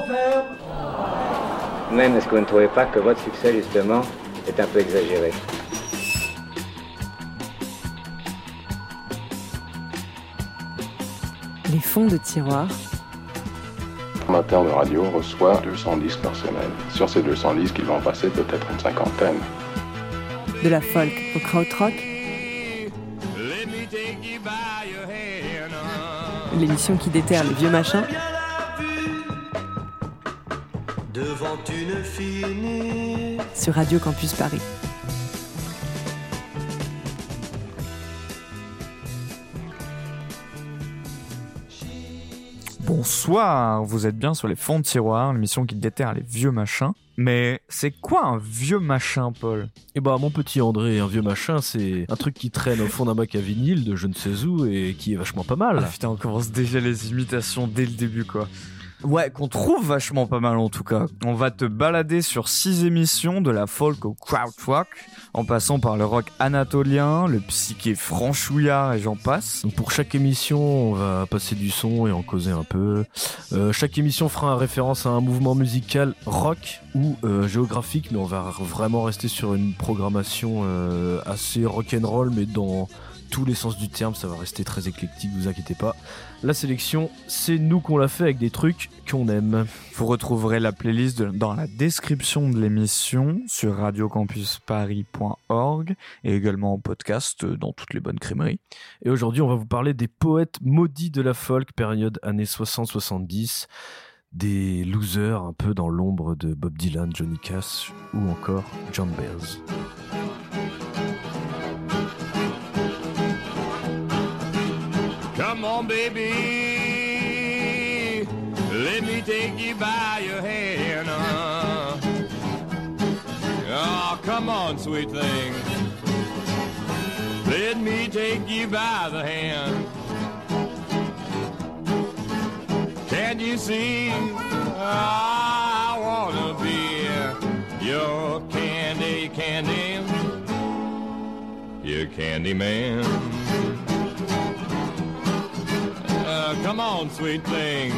Ferme Même, est-ce que vous ne trouvez pas que votre succès, justement, est un peu exagéré Les fonds de tiroir. Amateur de radio reçoit 200 disques par semaine. Sur ces 200 disques, il va en passer peut-être une cinquantaine. De la folk au krautrock. L'émission qui déterre les vieux machins. Devant une fille Sur Radio Campus Paris. Bonsoir, vous êtes bien sur les fonds de tiroir, l'émission qui déterre les vieux machins. Mais c'est quoi un vieux machin, Paul? Eh bah, mon petit André, un vieux machin, c'est un truc qui traîne au fond d'un bac à vinyle de je ne sais où et qui est vachement pas mal. Ah putain, on commence déjà les imitations dès le début, quoi. Ouais, qu'on trouve vachement pas mal en tout cas. On va te balader sur six émissions de la folk au krautrock, en passant par le rock anatolien, le psyché franchouillard et j'en passe. Pour chaque émission, on va passer du son et en causer un peu. Euh, chaque émission fera référence à un mouvement musical rock ou euh, géographique, mais on va vraiment rester sur une programmation euh, assez rock'n'roll, mais dans tous les sens du terme, ça va rester très éclectique, vous inquiétez pas. La sélection, c'est nous qu'on l'a fait avec des trucs qu'on aime. Vous retrouverez la playlist de- dans la description de l'émission sur radiocampusparis.org et également en podcast euh, dans toutes les bonnes crèmeries. Et aujourd'hui, on va vous parler des poètes maudits de la folk, période années 60-70, des losers un peu dans l'ombre de Bob Dylan, Johnny Cash ou encore John Baez. Come on, baby. Let me take you by your hand. uh. Oh, come on, sweet thing. Let me take you by the hand. Can't you see? I wanna be your candy, candy, your candy man. Come on, sweet thing.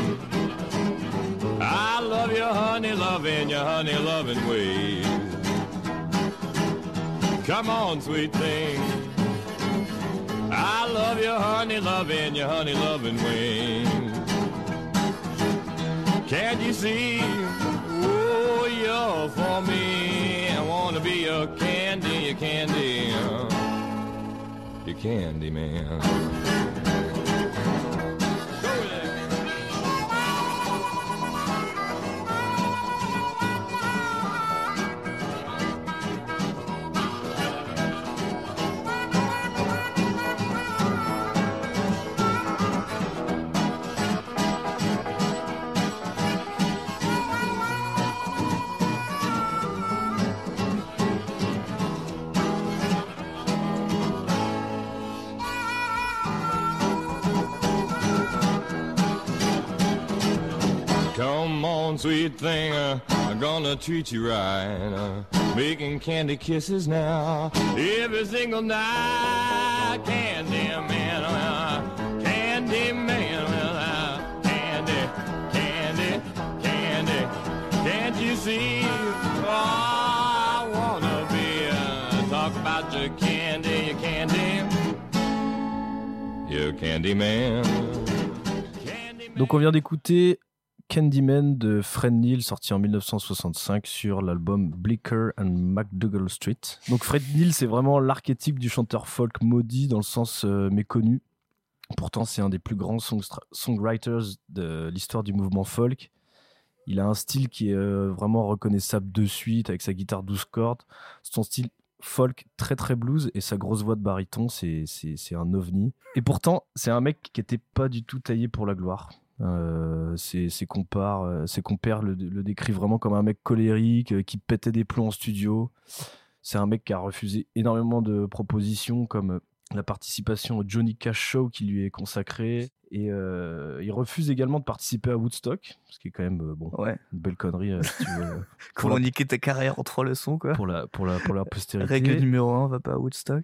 I love your honey loving, your honey loving ways. Come on, sweet thing. I love your honey loving, your honey loving ways. Can't you see? Oh, you're for me. I wanna be your candy, your candy, your candy man. Come on, sweet thing, I'm gonna treat you right. Making candy kisses now, every single night. Candy man, candy man, candy, candy, candy. Can't you see? Oh, I wanna be. Uh, talk about your candy, your candy, your. Candy man. Donc on vient d'écouter Candyman de Fred Neil, sorti en 1965 sur l'album Blicker and McDougall Street. Donc Fred Neil, c'est vraiment l'archétype du chanteur folk maudit dans le sens euh, méconnu. Pourtant, c'est un des plus grands songwriters de l'histoire du mouvement folk. Il a un style qui est euh, vraiment reconnaissable de suite avec sa guitare 12 cordes. Son style folk très très blues et sa grosse voix de baryton, c'est un ovni. Et pourtant, c'est un mec qui était pas du tout taillé pour la gloire. Euh, ses, ses compars, euh, ses compères le, le décrivent vraiment comme un mec colérique euh, qui pétait des plombs en studio. C'est un mec qui a refusé énormément de propositions comme euh, la participation au Johnny Cash Show qui lui est consacré. Et euh, il refuse également de participer à Woodstock, ce qui est quand même euh, bon, Ouais. une belle connerie euh, si tu veux, Comment la- niquer ta carrière en trois leçons, quoi pour, la, pour, la, pour la postérité. Règle numéro 1, va pas à Woodstock.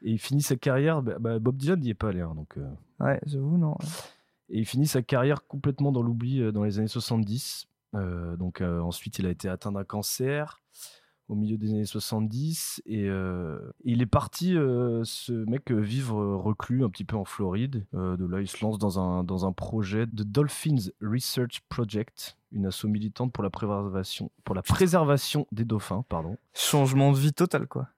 Et il finit sa carrière, bah, bah, Bob Dylan n'y est pas allé, hein, donc... Ouais, j'avoue, non. Et il finit sa carrière complètement dans l'oubli euh, dans les années 70. Euh, donc euh, ensuite, il a été atteint d'un cancer au milieu des années 70 et euh, il est parti, euh, ce mec, vivre reclus un petit peu en Floride. Euh, de là, il se lance dans un, dans un projet de Dolphins Research Project, une asso militante pour la préservation, pour la préservation des dauphins, pardon. Changement de vie total, quoi.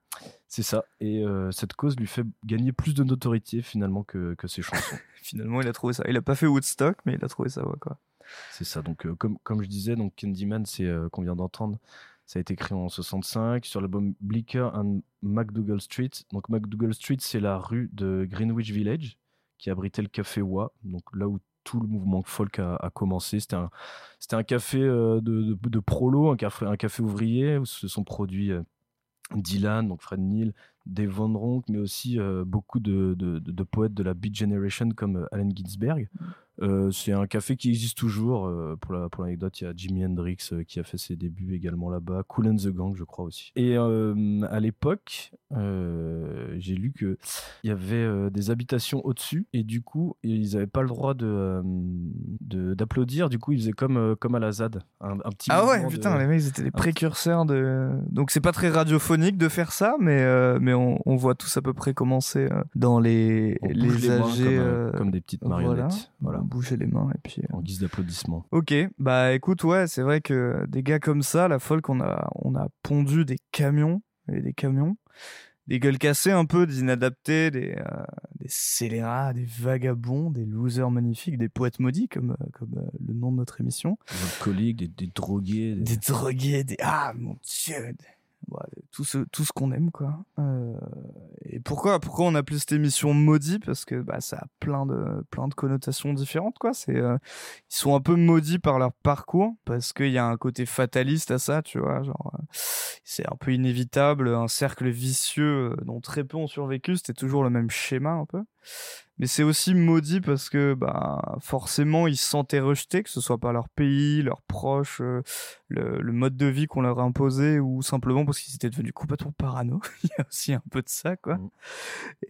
C'est ça. Et cette cause lui fait gagner plus de notoriété finalement que, que ses chansons. Finalement, il a trouvé ça. Il a pas fait Woodstock, mais il a trouvé ça, ouais, quoi. C'est ça. Donc, euh, comme, je disais, donc Candyman, c'est euh, qu'on vient d'entendre. Ça a été créé en 65 sur l'album Bleecker and McDougall Street. Donc, McDougall Street, c'est la rue de Greenwich Village qui abritait le café Wa. Donc, là où tout le mouvement folk a, commencé. C'était un, café euh, de, prolo, un café, ouvrier où se sont produits Dylan, donc Fred Neil, Dave Van Ronk, mais aussi euh, beaucoup de, de- poètes de la Beat Generation comme euh, Allen Ginsberg. Euh, c'est un café qui existe toujours. euh, pour la- pour l'anecdote, il y a Jimi Hendrix euh, qui a fait ses débuts également là-bas. Cool and the Gang, je crois aussi. Et à l'époque, j'ai lu que il y avait des habitations au-dessus et du coup, ils n'avaient pas le droit de d'applaudir. Du coup, ils faisaient comme comme à la ZAD, un, un petit. Ah ouais, de- putain, les mecs, ils étaient les précurseurs de. Donc, c'est pas très radiophonique de faire ça, mais, mais on, on voit tous à peu près commencer dans les, On les âgés. comme, comme des petites voilà. marionnettes. Voilà, bouger les mains et puis. euh, en guise d'applaudissement. Ok, bah écoute, ouais, c'est vrai que des gars comme ça, la folk, on a, on a pondu des camions et des camions, des gueules cassées un peu, des inadaptés, des, euh, des scélérats, des vagabonds, des losers magnifiques, des poètes maudits, comme, euh, comme euh, le nom de notre émission, Des alcooliques, des, des drogués. des- des drogués, des ah mon dieu, ouais, tout ce tout ce qu'on aime quoi. Euh, et pourquoi pourquoi on appelait cette émission maudit? Parce que bah ça a plein de plein de connotations différentes quoi. C'est euh, ils sont un peu maudits par leur parcours parce qu'il y a un côté fataliste à ça, tu vois, genre euh, c'est un peu inévitable, un cercle vicieux euh, dont très peu ont survécu, c'était toujours le même schéma un peu. Mais c'est aussi maudit parce que bah forcément ils se sentaient rejetés, que ce soit par leur pays, leurs proches, euh, le, le mode de vie qu'on leur a imposé ou simplement parce qu'ils étaient devenus complètement parano. Il y a aussi un peu de ça, quoi. Mm.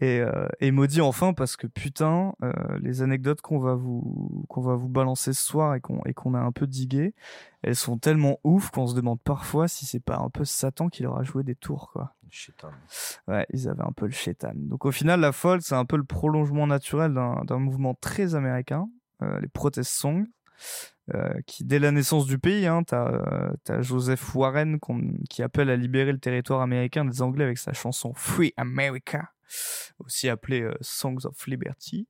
Et, euh, et maudit enfin parce que putain, euh, les anecdotes qu'on va vous qu'on va vous balancer ce soir et qu'on et qu'on a un peu digué, elles sont tellement ouf qu'on se demande parfois si c'est pas un peu Satan qui leur a joué des tours, quoi. Chétan. Ouais, ils avaient un peu le chétan. Donc au final, la folk, c'est un peu le prolongement naturel d'un mouvement très américain, euh, les protest songs, euh, qui dès la naissance du pays, hein, t'as euh, Joseph Warren qui appelle à libérer le territoire américain des Anglais avec sa chanson Free America, aussi appelée euh, Songs of Liberty.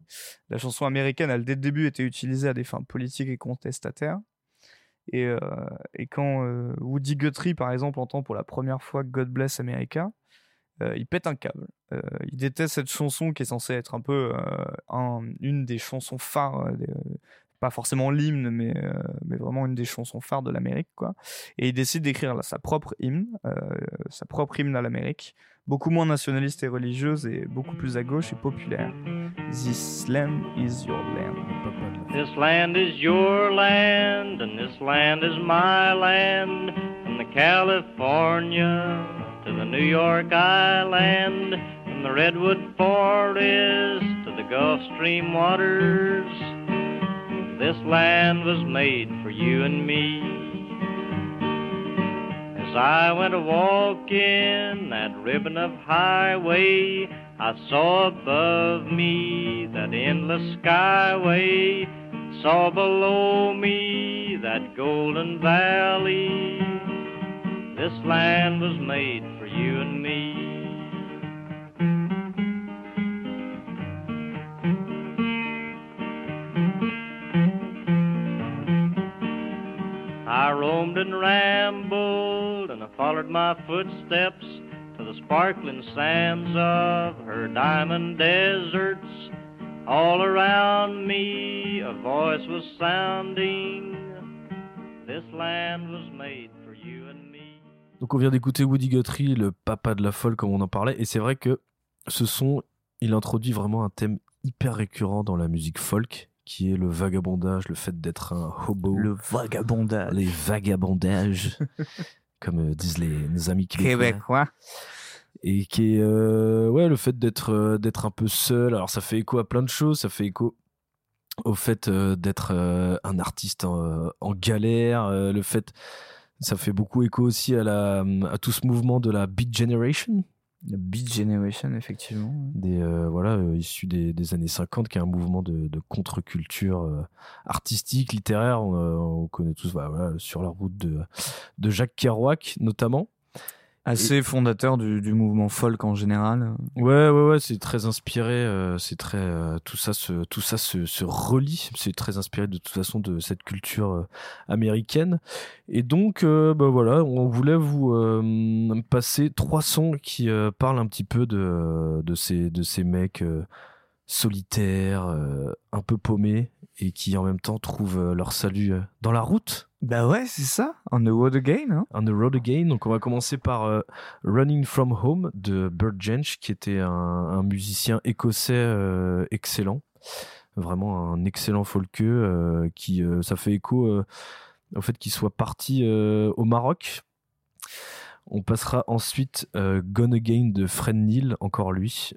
La chanson américaine, elle dès le début été utilisée à des fins politiques et contestataires. Et, euh, et quand euh, Woody Guthrie, par exemple, entend pour la première fois God Bless America, euh, il pète un câble. Il déteste cette chanson qui est censée être un peu un- une des chansons phares, pas forcément l'hymne, mais, mais vraiment une des chansons phares de l'Amérique. Et il décide d'écrire sa propre hymne, sa propre hymne à l'Amérique, beaucoup moins nationaliste et religieuse et beaucoup plus à gauche et populaire. This land is your land. This land is your land, and this land is my land. From the California to the New York Island, from the Redwood Forest to the Gulf Stream waters. This land was made for you and me. As I went a walking that ribbon of highway, I saw above me that endless skyway, saw below me that golden valley. This land was made for you and me. I roamed and rambled, and I followed my footsteps to the sparkling sands of her diamond deserts. All around me a voice was sounding. This land was made for you and me. Donc on vient d'écouter Woody Guthrie, le papa de la folle comme on en parlait, et c'est vrai que ce son, il introduit vraiment un thème hyper récurrent dans la musique folk, qui est le vagabondage, le fait d'être un hobo, Le vagabondage. les vagabondages, comme euh, disent les, nos amis québécois. Et qui est euh, ouais le fait d'être euh, d'être un peu seul. Alors ça fait écho à plein de choses. Ça fait écho au fait euh, d'être un artiste en, en galère, le fait ça fait beaucoup écho aussi à, la, à tout ce mouvement de la Beat Generation, La Beat Generation, effectivement. des, euh, voilà, euh, des, des années 50, qui est un mouvement de, de contre-culture euh, artistique, littéraire. On, on connaît tous bah, voilà, sur la route de, de Jacques Kerouac, notamment. Assez fondateur du, du mouvement folk en général. Ouais, ouais, ouais, c'est très inspiré. euh, c'est très euh, tout ça, se, tout ça se, se relie. C'est très inspiré de toute façon de cette culture euh, américaine. Et donc, bah voilà, on voulait vous passer trois sons qui parlent un petit peu de de ces de ces mecs solitaires, un peu paumés et qui en même temps trouvent euh, leur salut euh, dans la route. Bah ouais, c'est ça. On the road again. Hein. On the Road Again. Donc, on va commencer par euh, Running From Home de Burt Jench, qui était un, un musicien écossais euh, excellent. Vraiment un excellent folkeux euh, qui, ça fait écho au fait qu'il soit parti au Maroc. On passera ensuite Gone Again de Fred Neil, encore lui,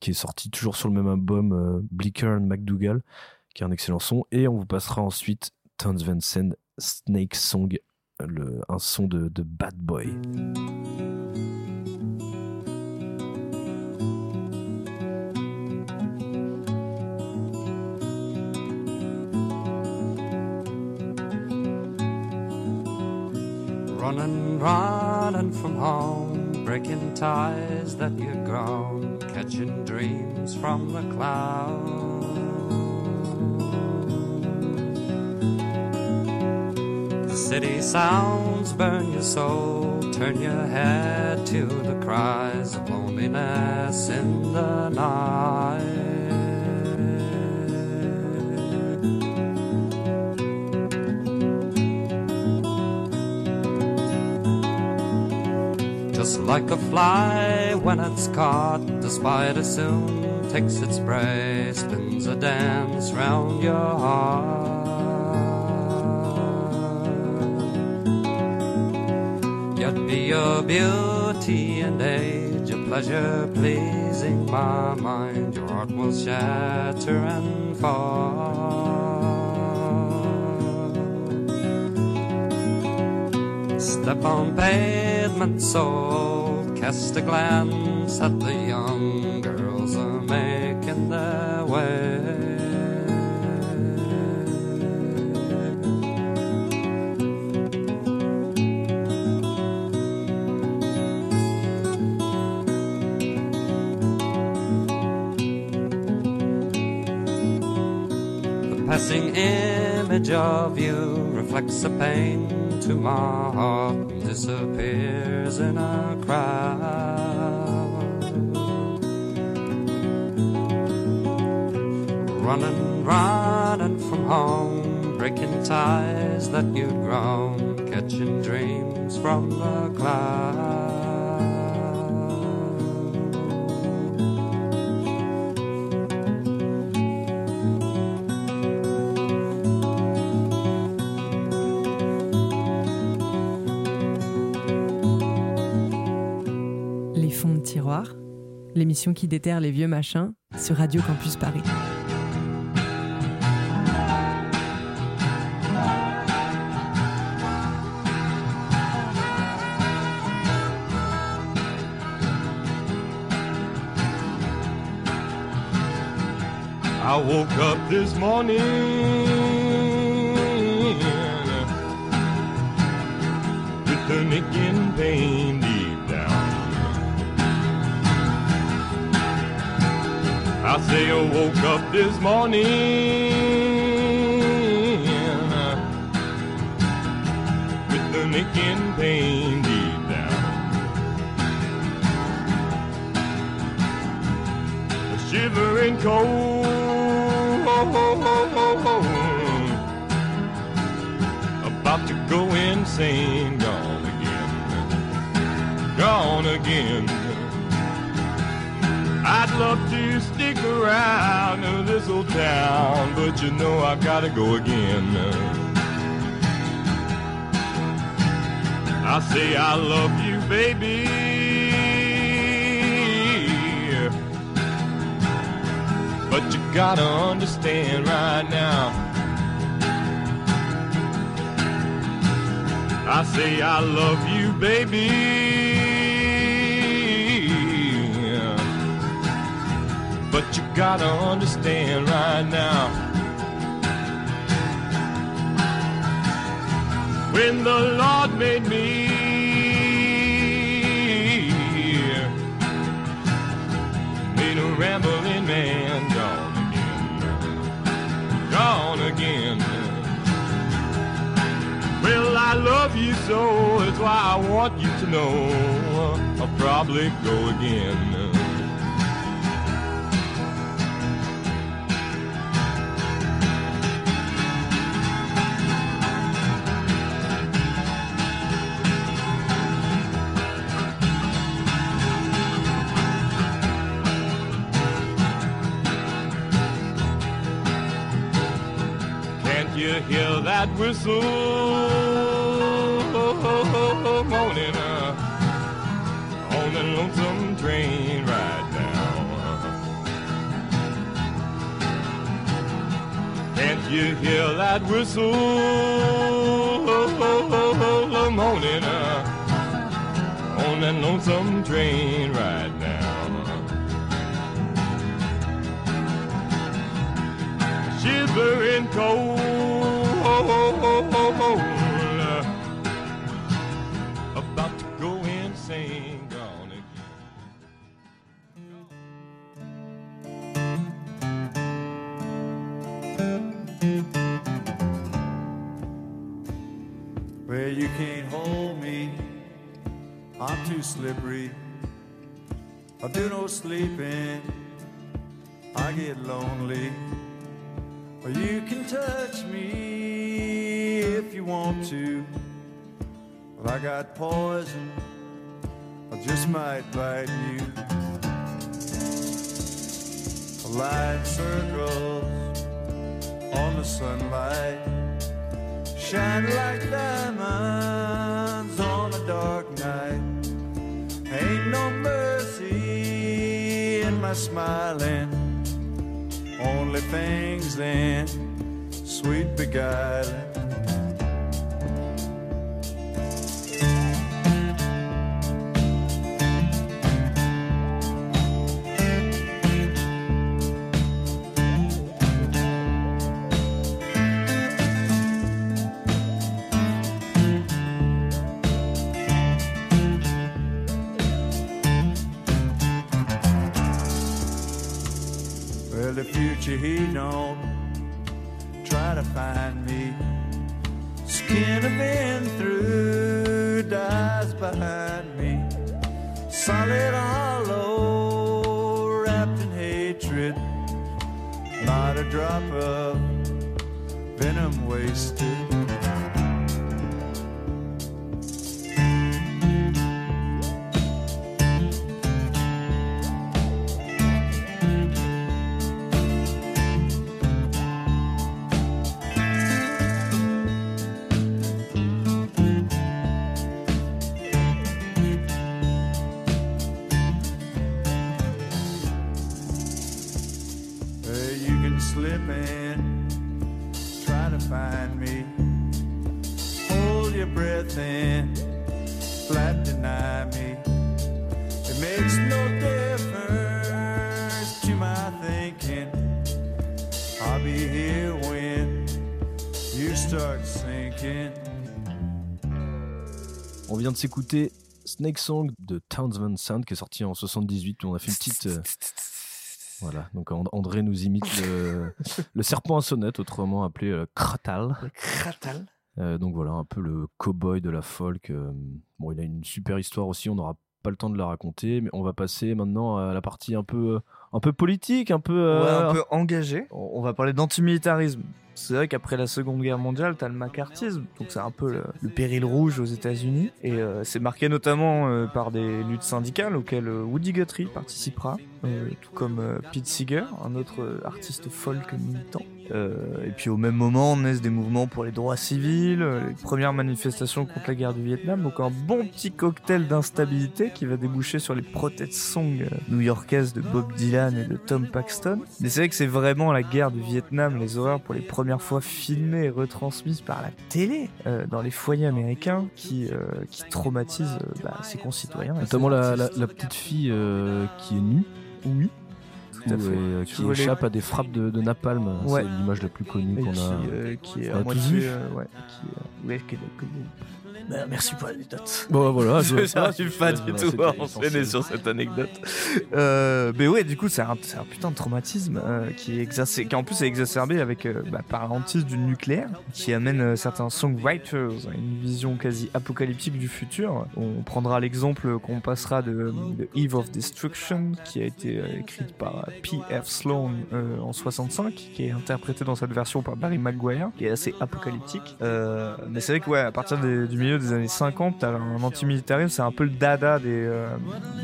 qui est sorti toujours sur le même album euh, Blicker and McDougall, qui est un excellent son. Et on vous passera ensuite Towns Van Zandt Snake Song, un son de, de Bad Boy. Running, running from home, breaking ties that you've grown, catching dreams from the clouds. The city sounds burn your soul, turn your head to the cries of loneliness in the night. Like a fly when it's caught, the spider soon takes its prey, spins a dance round your heart. Yet be your beauty and age, your pleasure pleasing my mind, your heart will shatter and fall. Step on pavement sold, cast a glance at the young girls are making their way. The passing image of you reflects a pain to my heart disappears in a crowd. Running, running from home, breaking ties that you'd grown, catching dreams from the clouds. L'émission qui déterre les vieux machins sur Radio Campus Paris. I woke up this morning with a nicking I say I woke up this morning with a nicking pain deep down. A shivering cold. About to go insane, gone again, gone again. I'd love stick around in this old town, but you know I gotta go again. I say I love you, baby. But you gotta understand right now. I say I love you, baby. Gotta understand right now. When the Lord made me, made a rambling man gone again, gone again. Well, I love you so, that's why I want you to know I'll probably go again. That whistle moaning uh, on the lonesome train right now? Can't you hear that whistle moaning uh, on that lonesome train right now? shivering cold about to go insane again. Well, you can't hold me. I'm too slippery. I do no sleeping. I get lonely. I got poison. I just might bite you. Light circles on the sunlight shine like diamonds on a dark night. Ain't no mercy in my smiling, only things then sweet beguiling. Try to find me. Skin I've been through dies behind s'écouter Snake Song de Townsend Sound qui est sorti en 78 où on a fait une petite. euh, Voilà, donc And- André nous imite le, le serpent à sonnette, autrement appelé euh, Kratal. Kratal. Euh, donc voilà, un peu le cow-boy de la folk. bon, il a une super histoire aussi, on n'aura pas le temps de la raconter, mais on va passer maintenant à la partie un peu, un peu politique, un peu. Ouais, un peu engagé. On on va parler d'antimilitarisme. C'est vrai qu'après la Seconde Guerre mondiale, t'as le macartisme, donc c'est un peu le, péril rouge aux États-Unis, et euh, c'est marqué notamment euh, par des luttes syndicales auxquelles euh, Woody Guthrie participera, tout comme Pete Seeger, un autre artiste folk militant. Euh, et puis au même moment naissent des mouvements pour les droits civils, euh, les premières manifestations contre la guerre du Vietnam, donc un bon petit cocktail d'instabilité qui va déboucher sur les protest songs euh, new-yorkaises de Bob Dylan et de Tom Paxton. Mais c'est vrai que c'est vraiment la guerre du Vietnam, les horreurs pour les premières fois filmées et retransmises par la télé euh, dans les foyers américains qui, euh, qui traumatisent euh, bah, ses concitoyens. Notamment la, la- la petite fille qui est nue. Oui. Tout fait. euh, qui échappe à des frappes de, de napalm. C'est l'image la plus connue Et qu'on a. euh, qui est on à moitié. euh, ouais, qui, Bah, merci pour l'anecdote. Bon, voilà. Je n'arrive pas du tout à enchaîner sur cette anecdote. Euh, mais ouais, du coup, c'est un, un putain de traumatisme euh, qui, est exacer- qui en plus est exacerbé avec euh, bah, par la hantise du nucléaire, qui amène euh, certains songwriters à une vision quasi apocalyptique du futur. On prendra l'exemple qu'on passera de, de Eve of Destruction, qui a été écrite par P.F. Sloan en 65, qui est interprétée dans cette version par Barry Maguire, qui est assez apocalyptique. Mais c'est vrai que ouais, à partir des- du milieu des années 50, t'as un antimilitarisme, c'est un peu le dada des, euh,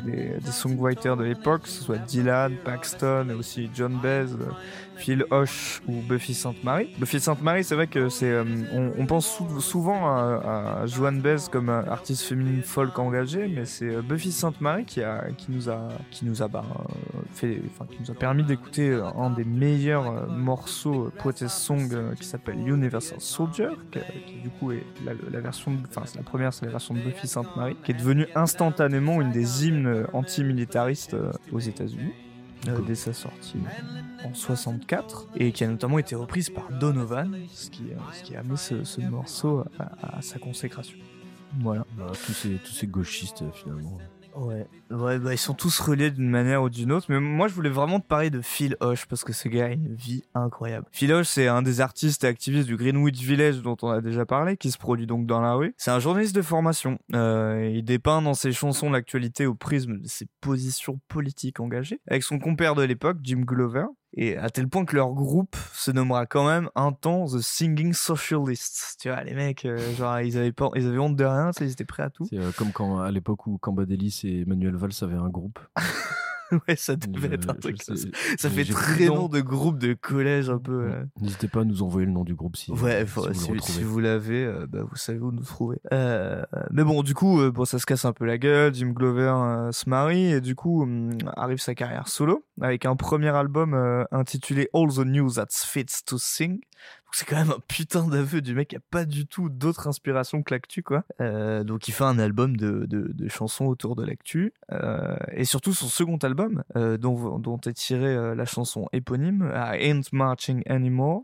des, des songwriters de l'époque, que ce soit Dylan, Paxton, et aussi John Baez, euh, Phil Hoche ou Buffy Sainte-Marie. Buffy Sainte-Marie, c'est vrai que c'est, euh, on, pense sou- souvent à, à Joan Baez comme un artiste féminine folk engagée, mais c'est euh, Buffy Sainte-Marie qui a, qui nous a, qui nous a, bah, euh, qui nous a permis d'écouter euh, un des meilleurs euh, morceaux euh, protest song euh, qui s'appelle Universal Soldier, qui, du coup est la, version, enfin la première, c'est la version de Buffy Sainte-Marie, qui est devenue instantanément une des hymnes euh, antimilitaristes euh, aux États-Unis. Euh, dès sa sortie en 64 et qui a notamment été reprise par Donovan ce qui, euh, a mis ce, ce morceau à, sa consécration voilà ces, tous ces gauchistes, euh, finalement. Ouais, ouais bah, ils sont tous reliés d'une manière ou d'une autre. Mais moi, je voulais vraiment te parler de Phil Hoche parce que ce gars a une vie incroyable. Phil Hoche, c'est un des artistes et activistes du Greenwich Village dont on a déjà parlé, qui se produit donc dans la rue. C'est un journaliste de formation. Euh, il dépeint dans ses chansons l'actualité au prisme de ses positions politiques engagées, avec son compère de l'époque, Jim Glover. Et à tel point que leur groupe se nommera quand même un temps The Singing Socialists. Tu vois, les mecs, euh, genre, ils avaient, pas, ils avaient honte de rien, ils étaient prêts à tout. C'est euh, comme quand, à l'époque où Cambadélis et Manuel Valls avaient un groupe. ouais, ça devait être un je truc. Ça, fait très nom de groupe de collège un peu. euh. N'hésitez pas à nous envoyer le nom du groupe si, Ouais, si faut- vous si, vous l'avez, euh, bah, vous savez où nous trouver. Euh, mais bon, du coup, euh, bon, ça se casse un peu la gueule. Jim Glover euh, se marie et du coup hum, arrive sa carrière solo avec un premier album euh, intitulé All the News That Fits to Sing. C'est quand même un putain d'aveu du mec qui a pas du tout d'autre inspiration que l'actu quoi. Euh, donc il fait un album de, de, chansons autour de l'actu euh, et surtout son second album euh, dont, dont est tirée la chanson éponyme I Ain't Marching Anymore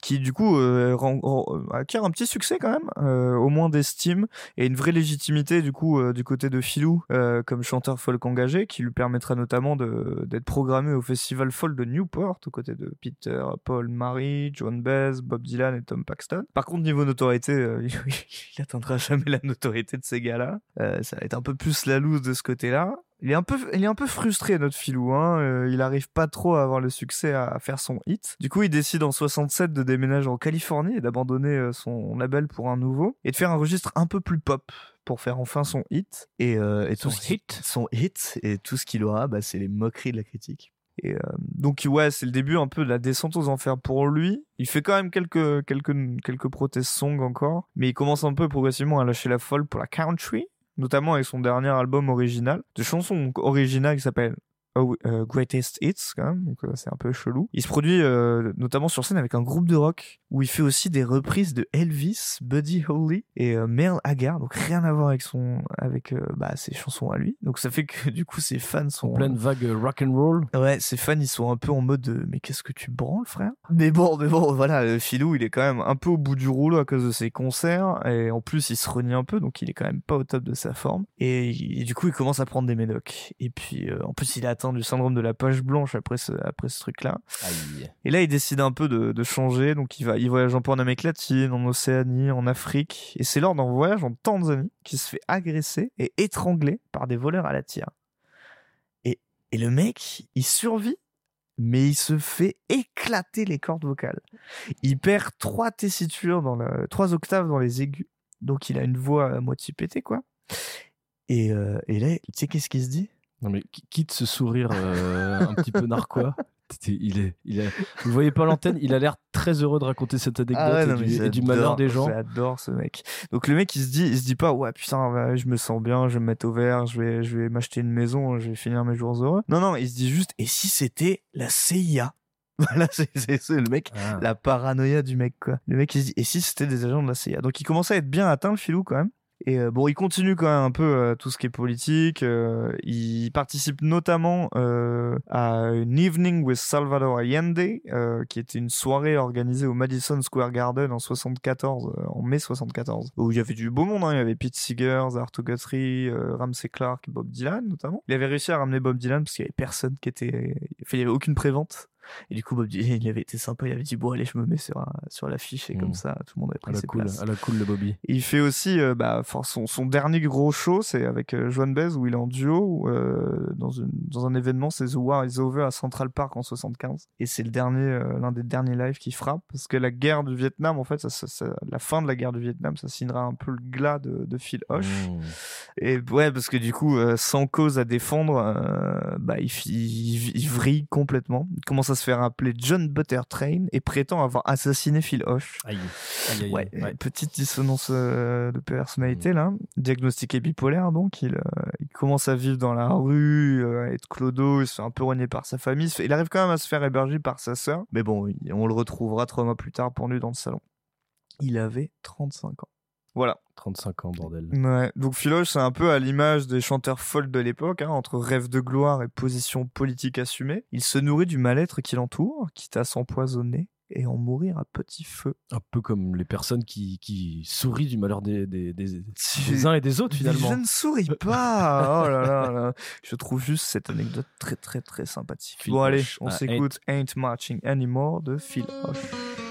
qui du coup rend- acquiert un petit succès quand même au moins d'estime et une vraie légitimité du coup du côté de Philou comme chanteur folk engagé qui lui permettra notamment d'être programmé au festival folk de Newport aux côtés de Peter, Paul, Mary, John Baez, Bob Dylan et Tom Paxton. Par contre niveau notoriété, euh, il atteindra jamais la notoriété de ces gars-là. Euh, ça va être un peu plus la loose de ce côté-là. Il est un peu, il est un peu frustré notre filou. Hein. Euh, il arrive pas trop à avoir le succès à, à faire son hit. Du coup, il décide en 67 de déménager en Californie et d'abandonner son label pour un nouveau et de faire un registre un peu plus pop pour faire enfin son hit et, euh, et tout Son qui- hit? son hit et tout ce qu'il aura, bah, c'est les moqueries de la critique. Euh, donc ouais, c'est le début un peu de la descente aux enfers pour lui. Il fait quand même quelques quelques quelques protest songs encore, mais il commence un peu progressivement à lâcher la folle pour la country, notamment avec son dernier album original, de chansons originales qui s'appelle Oh, euh, Greatest Hits quand même, donc euh, c'est un peu chelou. Il se produit euh, notamment sur scène avec un groupe de rock où il fait aussi des reprises de Elvis, Buddy Holly et euh, Merle Haggard, donc rien à voir avec son avec euh, bah, ses chansons à lui. Donc ça fait que du coup ses fans sont En pleine vague rock and roll. Ouais, ses fans ils sont un peu en mode euh, mais qu'est-ce que tu branles frère? Mais bon, mais bon, voilà, Philou il est quand même un peu au bout du rouleau à cause de ses concerts et en plus il se renie un peu donc il est quand même pas au top de sa forme et, et du coup il commence à prendre des médocs et puis en plus il a atteint du syndrome de la page blanche après ce après ce truc là. Aïe. Et là, il décide un peu de, de changer, donc il va, il voyage un peu en Amérique latine, en Océanie, en Afrique, et c'est lors d'un voyage en Tanzanie qu'il se fait agresser et étrangler par des voleurs à la tire. Et, et le mec, il survit, mais il se fait éclater les cordes vocales. Il perd trois tessitures dans la, trois octaves dans les aigus, donc il a une voix à moitié pétée, quoi. Et, euh, et là, tu sais qu'est-ce qu'il se dit? Non mais qui- quitte ce sourire euh, un petit peu narquois? Il est, il a, vous voyez pas l'antenne, il a l'air très heureux de raconter cette anecdote Ah ouais, non, et, du, et du j'adore- malheur des gens. J'adore ce mec. Donc le mec il se dit, il se dit pas ouais putain je me sens bien, je vais me mettre au vert, je vais, je vais m'acheter une maison, je vais finir mes jours heureux. Non non, il se dit juste et si c'était la CIA. Voilà, c'est le mec, Ah. la paranoïa du mec quoi. Le mec il se dit et si c'était des agents de la CIA. Donc il commence à être bien atteint le filou quand même. Et euh, bon, il continue quand même un peu euh, tout ce qui est politique. euh, il participe notamment euh, à une Evening with Salvador Allende, euh, qui était une soirée organisée au Madison Square Garden en 74, euh, en mai 74, où il y avait du beau monde. hein. Il y avait Pete Seeger, Arthur Guthrie, Ramsey Clark, Bob Dylan notamment. Il avait réussi à ramener Bob Dylan parce qu'il y avait personne qui était, il y avait aucune prévente. Et du coup, Bob Dylan, il avait été sympa. Il avait dit bon allez, je me mets sur un- sur l'affiche et comme Mm. ça, tout le monde avait À pris la ses cool, places. à la cool le Bobby. Il fait aussi euh, bah, son, son dernier gros show, c'est avec euh, Joan Baez où il est en duo euh, dans, une, dans un événement, c'est The War is Over à Central Park en 75. Et c'est le dernier, euh, l'un des derniers lives qui frappe parce que la guerre du Vietnam, en fait, ça, ça- ça- la fin de la guerre du Vietnam, ça signera un peu le glas de, de Phil Hoche. Mmh. Et ouais, parce que du coup, sans cause à défendre, bah, il, il, il vrille complètement. Il commence à se faire appeler John Buttertrain et prétend avoir assassiné Phil Hoche. Aïe. Aïe, aïe, Ouais, aïe. Ouais. petite dissonance euh, de personnalité là. Diagnostiqué bipolaire donc, il, euh, il commence à vivre dans la rue, euh, être clodo, il se fait un peu renier par sa famille. Il fait- arrive quand même à se faire héberger par sa sœur, mais bon, on le retrouvera trois mois plus tard pendu dans le salon. Il avait 35 ans. Voilà. 35 ans, bordel. Ouais. Donc Philoche, c'est un peu à l'image des chanteurs folk de l'époque, hein, entre rêve de gloire et position politique assumée. Il se nourrit du mal-être qui l'entoure, quitte à s'empoisonner et en mourir à petit feu. Un peu comme les personnes qui, qui sourient du malheur des, des, des, uns et des autres, finalement. Je ne souris pas. Oh là là là. Je trouve juste cette anecdote très très très sympathique. Phil bon allez, on Ah, s'écoute Ain't Marching Anymore de Phil Hoche.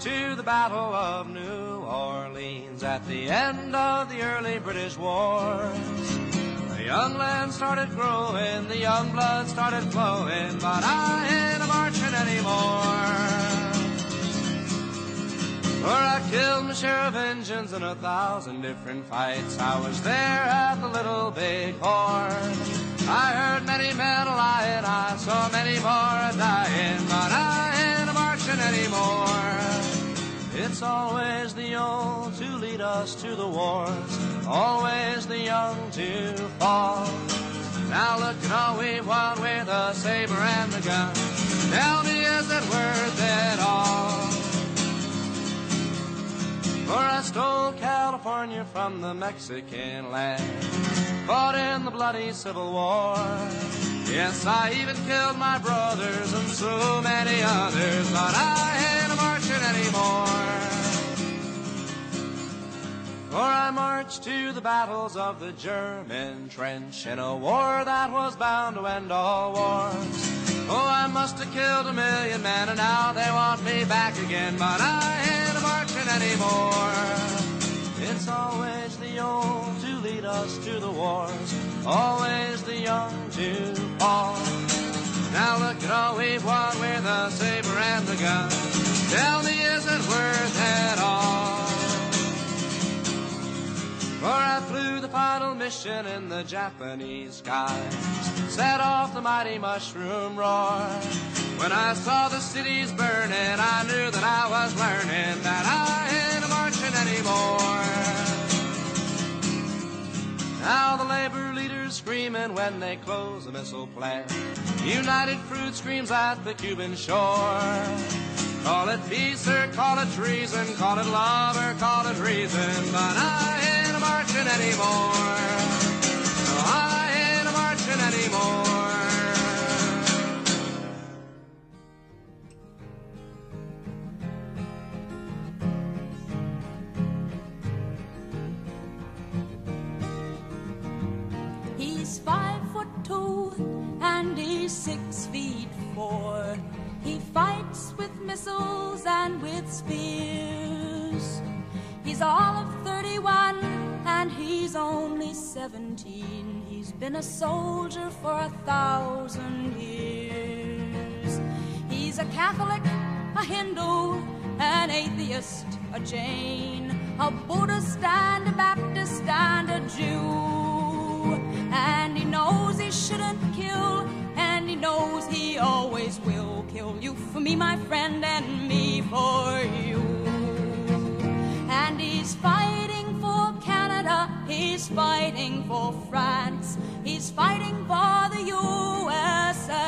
To the Battle of New Orleans at the end of the early British wars. The young land started growing, the young blood started flowing, but I ain't a marching anymore. For I killed my share of Injuns in a thousand different fights. I was there at the Little Big Horn. I heard many men lying, I saw many more dying, but I ain't a marching anymore. It's always the old to lead us to the wars, always the young to fall. Now look at all we've won with a saber and a gun. Tell me, is it worth it all? For I stole California from the Mexican land, fought in the bloody Civil War. Yes, I even killed my brothers and so many others, but I ain't a marching anymore. For I marched to the battles of the German trench in a war that was bound to end all wars. Oh, I must have killed a million men and now they want me back again, but I ain't a marching anymore. It's always the old lead us to the wars, always the young to fall. Now look at all we've won with the saber and the gun. Tell me, is it worth it all? For I flew the final mission in the Japanese skies, set off the mighty mushroom roar. When I saw the cities burning, I knew that I was learning that I ain't marching anymore. Now the labor leaders screaming when they close the missile plant. United Fruit screams at the Cuban shore. Call it peace or call it treason, call it love or call it reason, but I ain't marching anymore. No, I ain't marching anymore. Six feet four. He fights with missiles and with spears. He's all of 31 and he's only 17. He's been a soldier for a thousand years. He's a Catholic, a Hindu, an atheist, a Jain, a Buddhist and a Baptist and a Jew. And he knows he shouldn't kill, and he knows he always will kill you for me, my friend, and me for you. And he's fighting for Canada, he's fighting for France, he's fighting for the USA.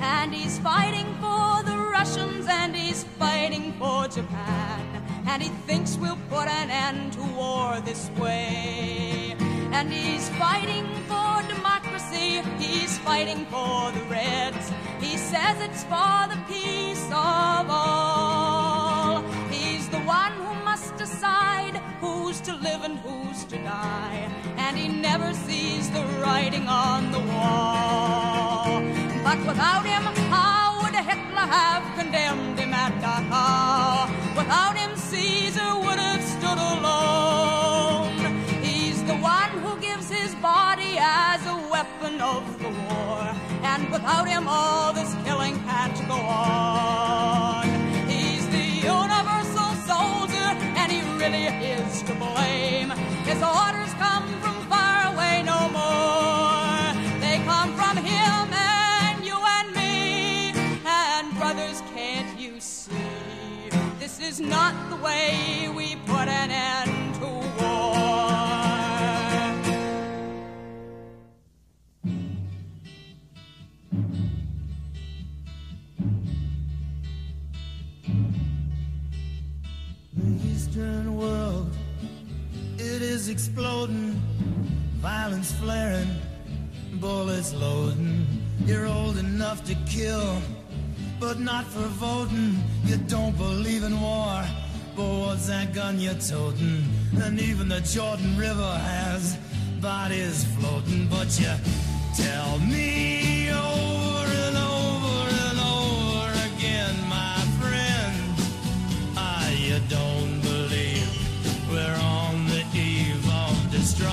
And he's fighting for the Russians, and he's fighting for Japan. And he thinks we'll put an end to war this way. And he's fighting for democracy, he's fighting for the Reds. He says it's for the peace of all. He's the one who must decide who's to live and who's to die. And he never sees the writing on the wall. But without him, how would Hitler have condemned him at Dachau? Without him, Caesar would have stood alone. Weapon of the war. And without him, all this killing can't go on. He's the universal soldier, and he really is to blame. His orders come from far away no more. They come from him and you and me. And brothers, can't you see? This is not the way we put an end The Eastern world, it is exploding, violence flaring, bullets loading. You're old enough to kill, but not for voting. You don't believe in war, but what's that gun you're toting? And even the Jordan River has bodies floating, but you tell me over and over and over again, my friend. You don't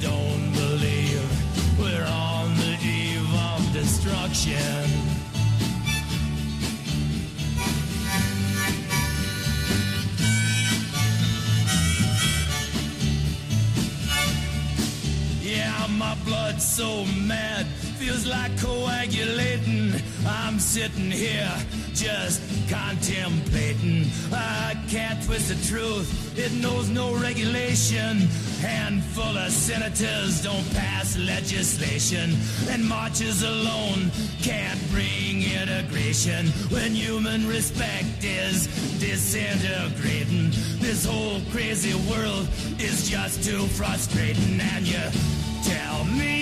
don't believe we're on the eve of destruction. Yeah, my blood's so mad, feels like coagulating. I'm sitting here just contemplating. I can't twist the truth, it knows no regulation. Handful of senators don't pass legislation, and marches alone can't bring integration when human respect is disintegrating. This whole crazy world is just too frustrating, and you tell me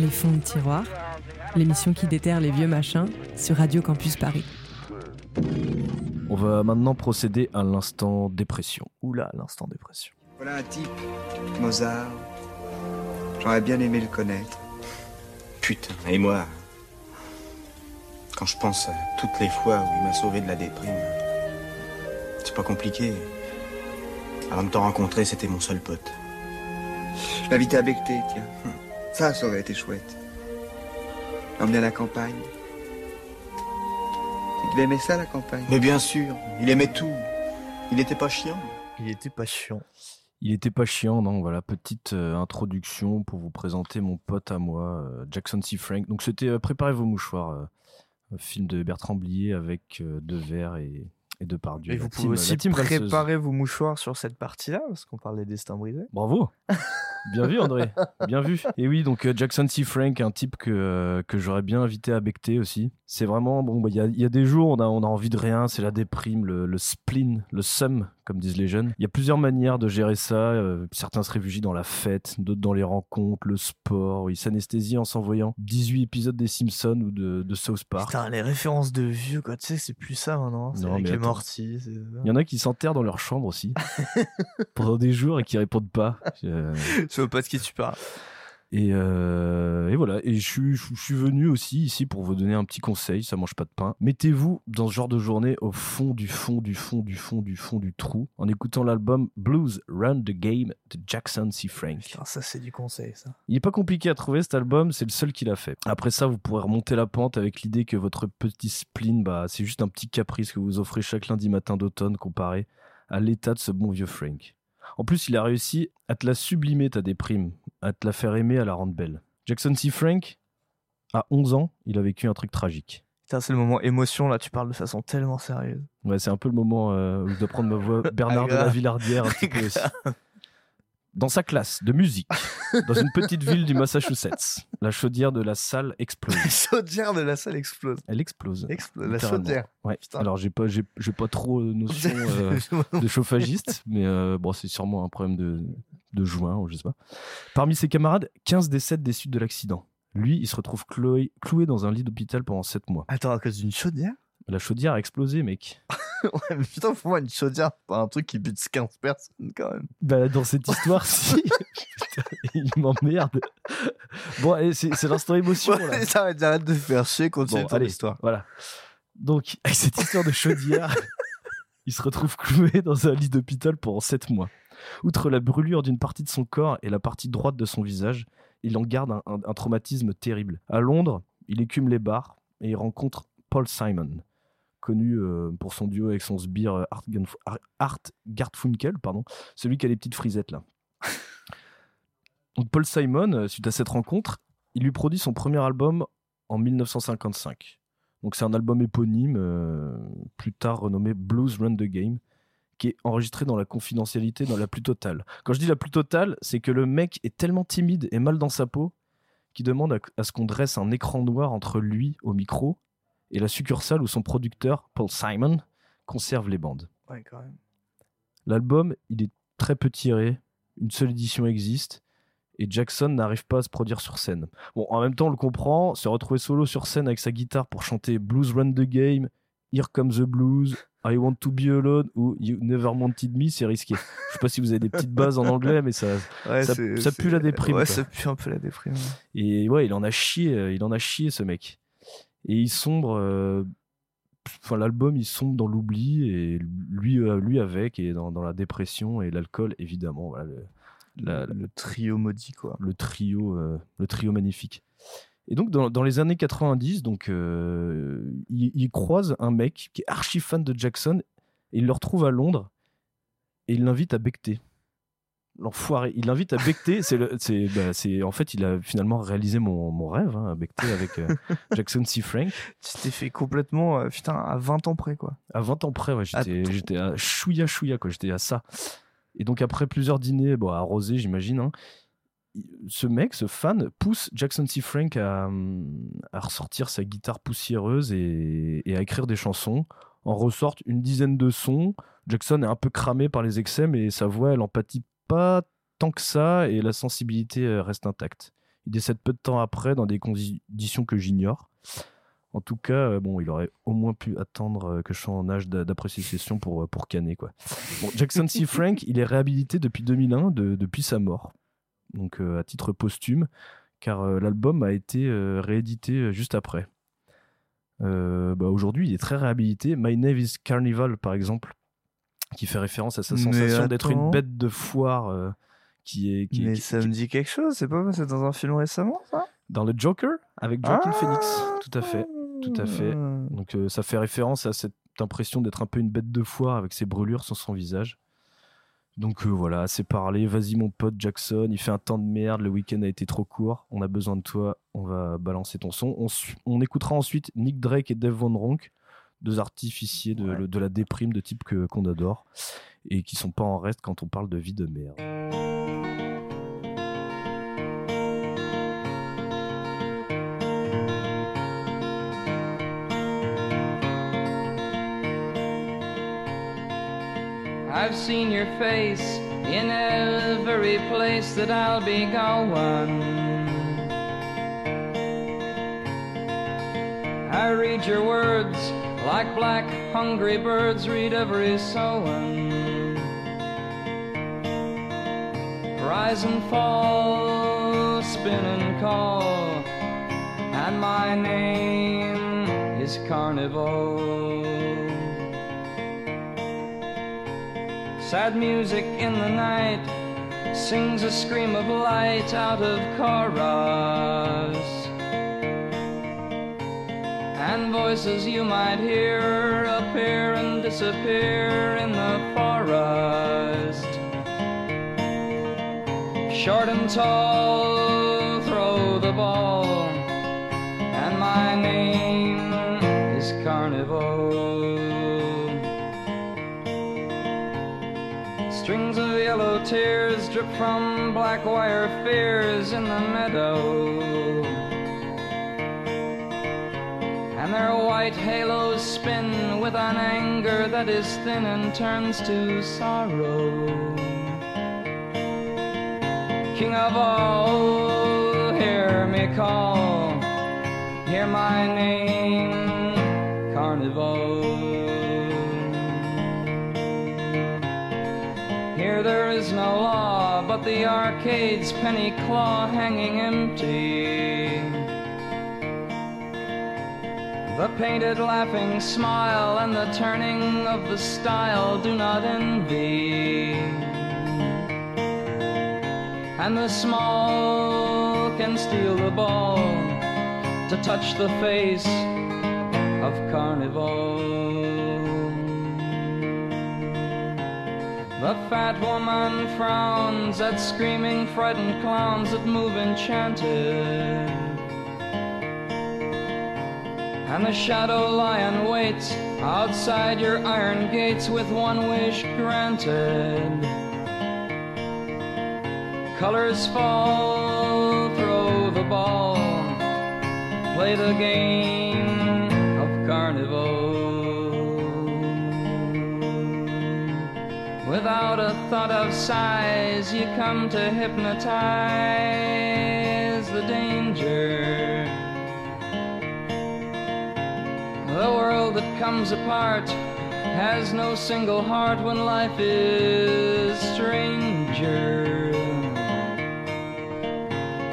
Les fonds de tiroir, l'émission qui déterre les vieux machins sur Radio Campus Paris. On va maintenant procéder à l'instant dépression. Oula, l'instant dépression. Voilà un type, Mozart. J'aurais bien aimé le connaître. Putain, et moi Quand je pense à toutes les fois où il m'a sauvé de la déprime, c'est pas compliqué. Avant de te rencontrer, c'était mon seul pote. Je l'invitais à becter, tiens. Ça, ça aurait été chouette. L'emmener à la campagne. Il devait aimer ça, la campagne. Mais bien sûr, il aimait tout. Il était pas chiant. Il était pas chiant. Il était pas chiant, non Voilà, petite euh, introduction pour vous présenter mon pote à moi, euh, Jackson C. Frank. Donc c'était euh, Préparez vos mouchoirs, un film de Bertrand Blier avec Devers et, et Depardieu. Et La vous team- pouvez aussi préparer vos mouchoirs sur cette partie-là, parce qu'on parle des destins brisés. Bravo Bien vu André, bien vu. Et oui, donc euh, Jackson C. Frank, un type que, euh, que j'aurais bien invité à becter aussi. C'est vraiment, bon, bah, il y, a, il y a des jours, on a, on a envie de rien, c'est la déprime, le, le spleen, le sum, comme disent les jeunes. Il y a plusieurs manières de gérer ça. euh, certains se réfugient dans la fête, d'autres dans les rencontres, le sport. Ils s'anesthésient en s'envoyant 18 épisodes des Simpsons ou de, de South Park. Putain, les références de vieux, quoi, tu sais, c'est plus ça maintenant. C'est Non, mais attends. Il y en a qui s'enterrent dans leur chambre aussi pendant des jours et qui répondent pas. Je vois pas de qui tu parles. Et, euh, et voilà, et je suis, je suis venu aussi ici pour vous donner un petit conseil, ça mange pas de pain. Mettez-vous dans ce genre de journée au fond du fond du fond du fond du fond du trou en écoutant l'album Blues Run the Game de Jackson C. Frank. Putain, ça, c'est du conseil, ça. Il est pas compliqué à trouver cet album, c'est le seul qu'il a fait. Après ça, vous pourrez remonter la pente avec l'idée que votre petit spleen, bah, c'est juste un petit caprice que vous offrez chaque lundi matin d'automne comparé à l'état de ce bon vieux Frank. En plus, il a réussi à te la sublimer ta déprime, à te la faire aimer, à la rendre belle. Jackson C. Frank, à 11 ans, il a vécu un truc tragique. Putain, c'est le moment émotion, là, tu parles de façon tellement sérieuse. Ouais, c'est un peu le moment euh, où je dois prendre ma voix Bernard de la. Villardière un petit peu aussi. Dans sa classe de musique, dans une petite ville du Massachusetts, la chaudière de la salle explose. La chaudière de la salle explose. Elle explose. La chaudière. Ouais. Putain. Alors j'ai pas j'ai pas trop euh, notion euh, de chauffagiste, mais euh, bon c'est sûrement un problème de de joint, ou je sais pas. Parmi ses camarades, 15 décèdent des suites de l'accident. Lui, il se retrouve cloué, cloué dans un lit d'hôpital pendant 7 mois. Attends, à cause d'une chaudière? La chaudière a explosé, mec. Putain, pour moi, une chaudière, un truc qui bute 15 personnes, quand même. Bah, dans cette histoire, si. Putain, il m'emmerde. Bon, c'est l'instant émotion. là. Ouais, ça va arrête de faire chier, continue Bon, ton allez, histoire. Voilà. Donc, avec cette histoire de chaudière, il se retrouve cloué dans un lit d'hôpital pendant 7 mois. Outre la brûlure d'une partie de son corps et la partie droite de son visage, il en garde un, un- un traumatisme terrible. À Londres, il écume les bars et il rencontre Paul Simon, connu euh, pour son duo avec son sbire euh, Art, Garfunkel, pardon, celui qui a les petites frisettes là. Paul Simon, euh, suite à cette rencontre, il lui produit son premier album en 1955. Donc c'est un album éponyme, plus tard renommé Blues Run the Game, qui est enregistré dans la confidentialité dans la plus totale. Quand je dis la plus totale, c'est que le mec est tellement timide et mal dans sa peau qu'il demande à, à ce qu'on dresse un écran noir entre lui au micro et la succursale où son producteur, Paul Simon, conserve les bandes. Ouais, quand même. L'album, il est très peu tiré, une seule édition existe, et Jackson n'arrive pas à se produire sur scène. Bon, en même temps, on le comprend, se retrouver solo sur scène avec sa guitare pour chanter Blues Run the Game, Here Comes the Blues, I Want to Be Alone ou You Never Wanted Me, c'est risqué. Je sais pas si vous avez des petites bases en anglais, mais ça, Ouais, ça, pue la déprime. Ouais, ça pue un peu la déprime. Et ouais, il en a chié, euh, il en a chié ce mec. Et il sombre. euh, Enfin, l'album, il sombre dans l'oubli et lui, euh, lui avec, et dans, dans la dépression et l'alcool, évidemment. Voilà, le, la- Le trio maudit, quoi. le trio, euh, le trio magnifique. Et donc, dans, dans les années 90, donc, euh, il, il croise un mec qui est archi fan de Jackson et il le retrouve à Londres et il l'invite à becter. L'enfoiré, il l'invite à becter. c'est le- c'est, bah, c'est, en fait, il a finalement réalisé mon, mon rêve, hein, à becter avec euh, Jackson C. Frank. Tu t'es fait complètement, euh, putain, à 20 ans près, quoi. À 20 ans près, ouais, j'étais, Attends. j'étais à chouïa chouïa, quoi, j'étais à ça. Et donc après plusieurs dîners, bon, arrosés, j'imagine, hein, ce mec, ce fan, pousse Jackson C. Frank à, à ressortir sa guitare poussiéreuse et, et à écrire des chansons. En ressortent une dizaine de sons. Jackson est un peu cramé par les excès, mais sa voix, elle empathie pas tant que ça et la sensibilité euh, reste intacte. Il décède peu de temps après dans des conditions que j'ignore. En tout cas, euh, bon, il aurait au moins pu attendre euh, que je sois en âge d'a- d'appréciation pour, pour canner. Quoi. Bon, Jackson C. Frank, il est réhabilité depuis 2001, de- depuis sa mort, donc euh, à titre posthume, car euh, l'album a été euh, réédité juste après. Bah, Aujourd'hui, il est très réhabilité. My Name is Carnival, par exemple, qui fait référence à sa sensation d'être une bête de foire euh, qui est. Qui, Mais qui- ça me dit quelque chose, c'est pas c'est dans un film récemment ça? Dans le Joker avec Joaquin Ah Phoenix. Tout à fait, tout à fait. Donc euh, ça fait référence à cette impression d'être un peu une bête de foire avec ses brûlures sur son visage. Donc euh, voilà, c'est parlé. Vas-y mon pote Jackson, il fait un temps de merde, le week-end a été trop court, on a besoin de toi, on va balancer ton son. On, on écoutera ensuite Nick Drake et Dave Von Ronk, deux artificiers de, le- de la déprime de type que qu'on adore et qui sont pas en reste quand on parle de vie de merde. I've seen your face in every place that I'll be going. I read your words like black hungry birds read every sowing. Rise and fall, spin and call, and my name is Carnival. Sad music in the night sings a scream of light out of chorus. And voices you might hear appear and disappear in the forest. Short and tall, throw the ball, and my name is Carnival. Strings of yellow tears drip from black wire fears in the meadow. Their white halos spin with an anger that is thin and turns to sorrow. King of all, hear me call, hear my name, Carnival. Here there is no law, but the arcade's penny claw hanging empty. The painted laughing smile and the turning of the style do not envy. And the small can steal the ball to touch the face of carnival. The fat woman frowns at screaming, frightened clowns that move enchanted. And the shadow lion waits outside your iron gates with one wish granted. Colors fall, throw the ball, play the game of carnival. Without a thought of size, you come to hypnotize the danger. The world that comes apart has no single heart when life is stranger.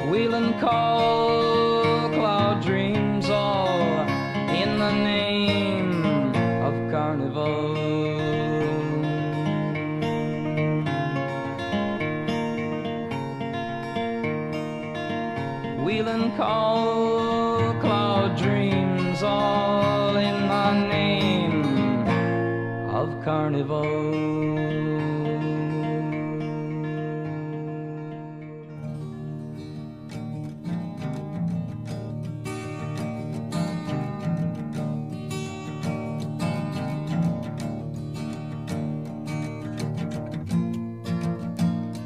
Wheel and call, cloud dreams all in the name of carnival. Wheel and call, cloud dreams all carnival.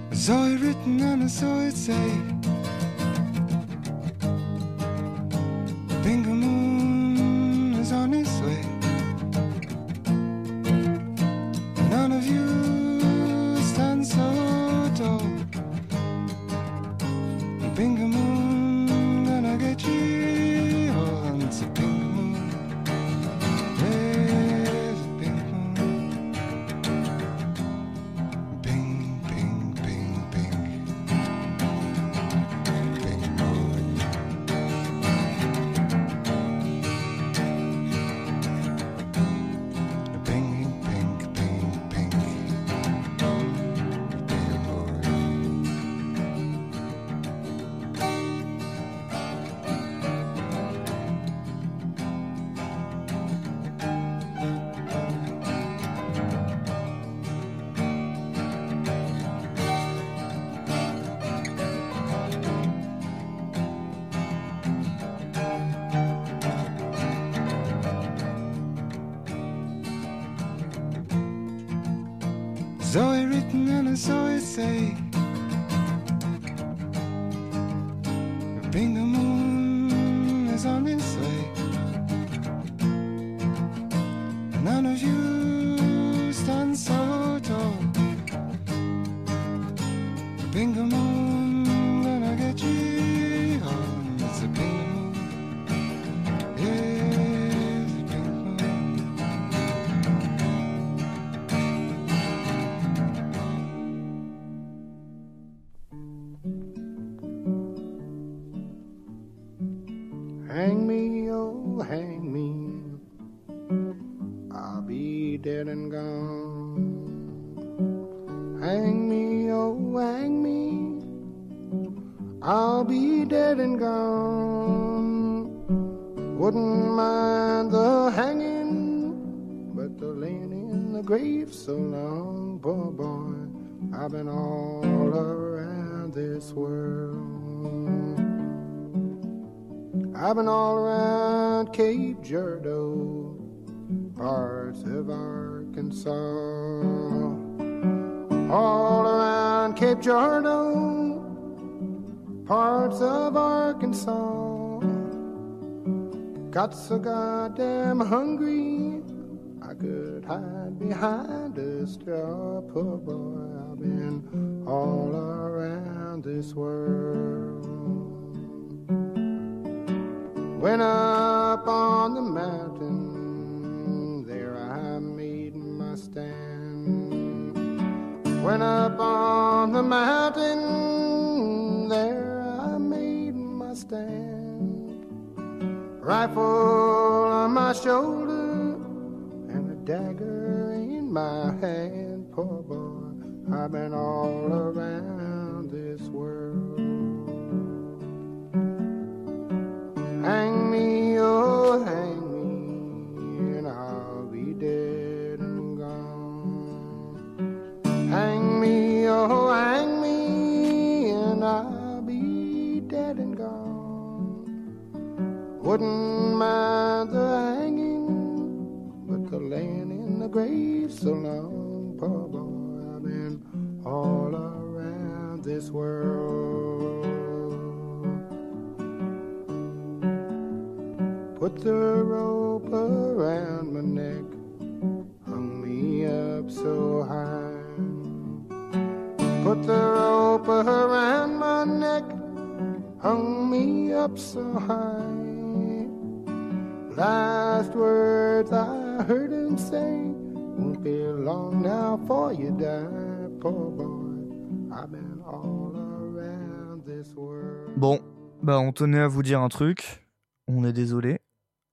I saw it written and I saw it say I've been all around this world. I've been all around Cape Girardeau, parts of Arkansas. All around Cape Girardeau, parts of Arkansas. Got so goddamn hungry, I could hide behind a straw. Poor boy, been all around this world. Went up on the mountain, there I made my stand. Went up on the mountain, there I made my stand. Rifle on my shoulder, and a dagger in my hand. I've been all around this world. Hang me, oh, hang me, and I'll be dead and gone. Hang me, oh, hang me, and I'll be dead and gone. Wouldn't mind the hanging, but the laying in the grave so long, all around this world. Put the rope around my neck, hung me up so high. Put the rope around my neck, hung me up so high. Last words I heard him say, won't be long now for you die, Bon, bah on tenait à vous dire un truc. On est désolé.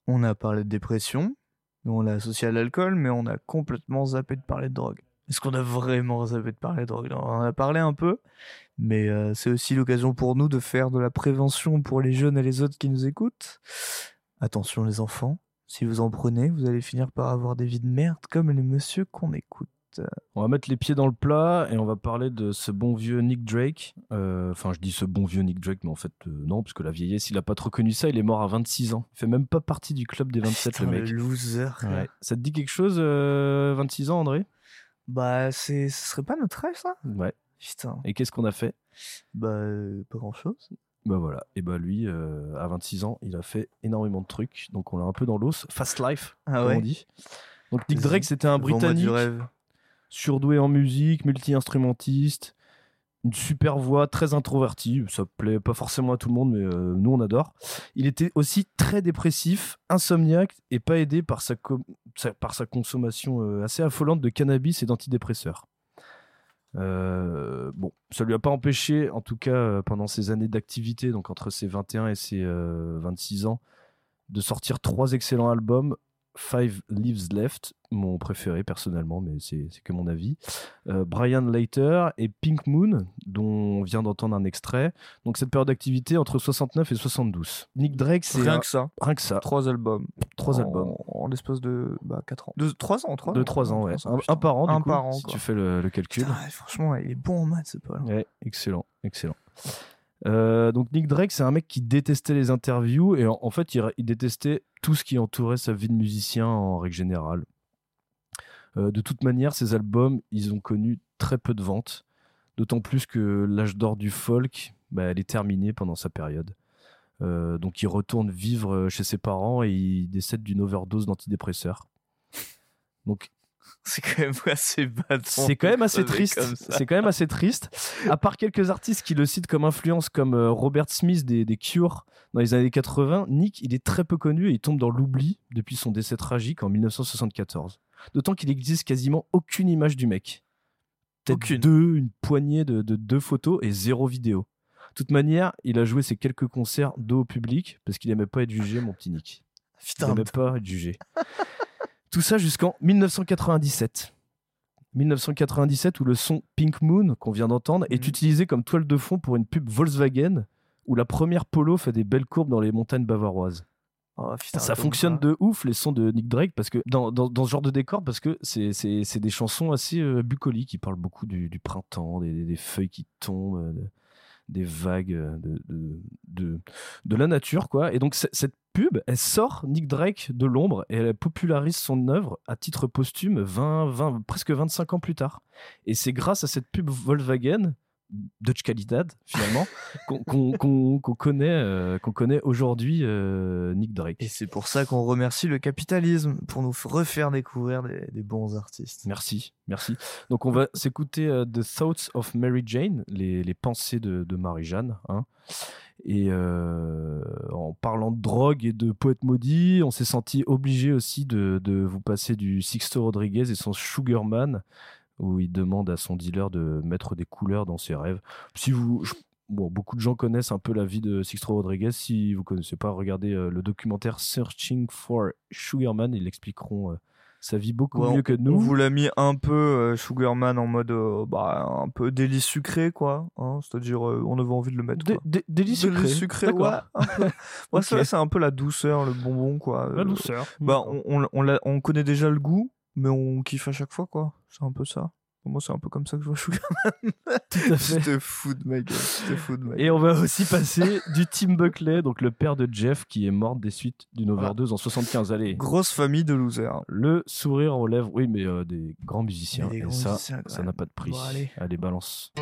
On a parlé de dépression. On l'a associé à l'alcool, mais on a complètement zappé de parler de drogue. Est-ce qu'on a vraiment zappé de parler de drogue? On en a parlé un peu, mais euh, c'est aussi l'occasion pour nous de faire de la prévention pour les jeunes et les autres qui nous écoutent. Attention les enfants, si vous en prenez, vous allez finir par avoir des vies de merde comme les messieurs qu'on écoute. On va mettre les pieds dans le plat et on va parler de ce bon vieux Nick Drake. Euh, Enfin, je dis ce bon vieux Nick Drake, mais en fait, euh, non, parce que la vieillesse, il a pas trop connu ça. Il est mort à 26 ans. Il fait même pas partie du club des 27, Putain, le mec. le loser. Ouais. Ça te dit quelque chose, euh, 26 ans, André? Bah, c'est, ce serait pas notre rêve, ça? Ouais. Putain. Et qu'est-ce qu'on a fait? Bah, euh, pas grand-chose. Bah voilà. Et bah lui, euh, à 26 ans, il a fait énormément de trucs. Donc on l'a un peu dans l'os. Fast life, Ah comme ouais on dit. Donc Nick Drake, c'était un Britannique du rêve. Surdoué en musique, multi-instrumentiste, une super voix, très introverti. Ça plaît pas forcément à tout le monde, mais euh, nous on adore. Il était aussi très dépressif, insomniaque et pas aidé par sa, par sa consommation euh, assez affolante de cannabis et d'antidépresseurs. Euh, bon, ça lui a pas empêché, en tout cas pendant ses années d'activité, donc entre ses 21 et ses euh, 26 ans, de sortir trois excellents albums. Five Leaves Left, mon préféré personnellement, mais c'est que mon avis. Euh, Brian Later et Pink Moon, dont on vient d'entendre un extrait. Donc cette période d'activité entre 69 et 72. Nick Drake, c'est Rien un- que ça. Rien que ça. Trois albums. Trois En- albums. En l'espace de bah, 4 ans. De 3 ans, 3 De 3 ans, ouais. Un, un par an, du Un coup, par an, si quoi. tu fais le, le calcul. Putain, franchement, il est bon en maths, pas Ouais, excellent, excellent. Euh, donc Nick Drake, c'est un mec qui détestait les interviews et en, en fait, il, il détestait tout ce qui entourait sa vie de musicien en règle générale. Euh, de toute manière, ces albums, ils ont connu très peu de ventes. D'autant plus que l'âge d'or du folk, bah, elle est terminée pendant sa période. Euh, donc il retourne vivre euh, chez ses parents et il décède d'une overdose d'antidépresseurs. Donc C'est quand même assez bad. c'est quand même assez triste. C'est quand même assez triste. À part quelques artistes qui le citent comme influence, comme euh, Robert Smith des, des Cure dans les années 80, Nick, il est très peu connu et il tombe dans l'oubli depuis son décès tragique en 1974. D'autant qu'il existe quasiment aucune image du mec. Peut-être deux, une poignée de, de deux photos et zéro vidéo. De toute manière, il a joué ses quelques concerts dos au public parce qu'il aimait pas être jugé, mon petit Nick. Putain, il aimait pas être jugé. Tout ça jusqu'en 1997. 1997 où le son Pink Moon qu'on vient d'entendre est Mhm. utilisé comme toile de fond pour une pub Volkswagen où la première Polo fait des belles courbes dans les montagnes bavaroises. Oh, putain, ça fonctionne de ouf les sons de Nick Drake parce que dans, dans, dans ce genre de décor parce que c'est c'est- c'est des chansons assez euh, bucoliques qui parlent beaucoup du, du printemps, des, des feuilles qui tombent, euh, des vagues euh, de, de, la nature quoi. Et donc cette pub, elle sort Nick Drake de l'ombre et elle popularise son œuvre à titre posthume 20, 20 presque 25 ans plus tard. Et c'est grâce à cette pub Volkswagen Dutch Qualidad finalement qu'on connaît euh, qu'on connaît aujourd'hui euh, Nick Drake. Et c'est pour ça qu'on remercie le capitalisme pour nous refaire découvrir des, des bons artistes. Merci, merci. Donc on va s'écouter euh, The Thoughts of Mary Jane, les, les pensées de, de Marie-Jeanne. hein. Et euh, en parlant de drogue et de poète maudit, on s'est senti obligé aussi de, de vous passer du Sixto Rodriguez et son Sugarman, où il demande à son dealer de mettre des couleurs dans ses rêves. Si vous, je- bon, beaucoup de gens connaissent un peu la vie de Sixto Rodriguez. Si vous connaissez pas, regardez euh, le documentaire Searching for Sugarman. Ils expliqueront euh, sa vie beaucoup Ouais, mieux on- que nous. On vous l'a mis un peu euh, Sugarman en mode euh, bah, un peu délice sucré quoi. hein, C'est-à-dire euh, on avait envie de le mettre. Quoi. dé- délice sucré, ça, c'est un peu la douceur, le bonbon quoi. La Euh, douceur. Bah on, on, on connaît déjà le goût, mais on kiffe à chaque fois quoi. C'est un peu ça. Moi c'est un peu comme ça que je vois Sugarman. Tout à fait. J'étais fou de ma gueule. Fou de ma gueule. Et on va aussi passer du Tim Buckley, donc le père de Jeff, qui est mort des suites d'une overdose en 75. Allez. Grosse famille de losers. Le sourire aux lèvres, oui, mais euh, des grands musiciens. Mais des et grands ça, musiciens, ça n'a pas de prix. Bon, allez. balance.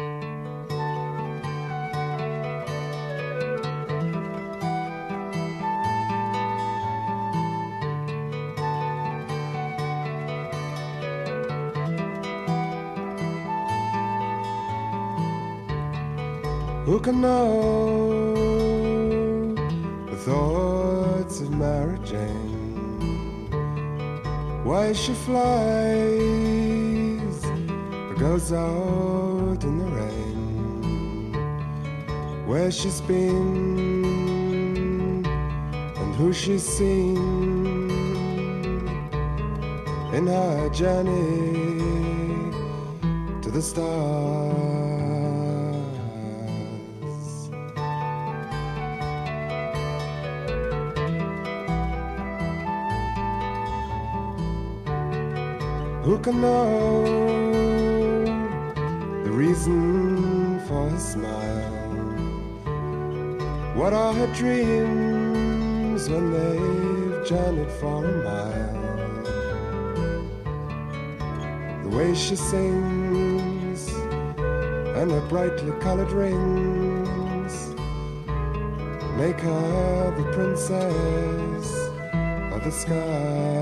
Who can know the thoughts of Mary Jane? Why she flies or goes out in the rain? Where she's been and who she's seen in her journey to the stars. Who can know the reason for her smile? What are her dreams when they've journeyed for a mile? The way she sings and her brightly colored rings make her the princess of the sky.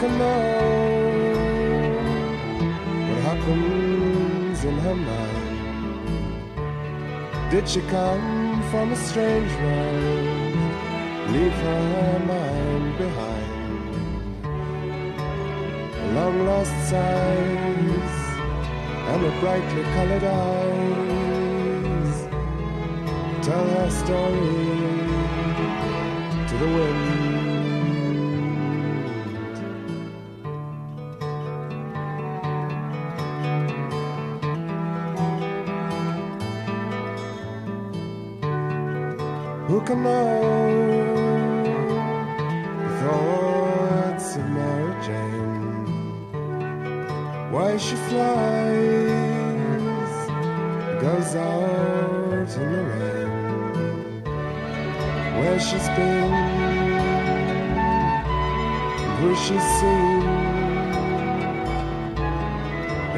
Can know what happens in her mind? Did she come from a strange world? Leave her mind behind. Long lost sighs and her brightly colored eyes tell her story to the wind. Know the thoughts of Mary Jane? Why she flies, goes out in the rain. where she's been, who she's seen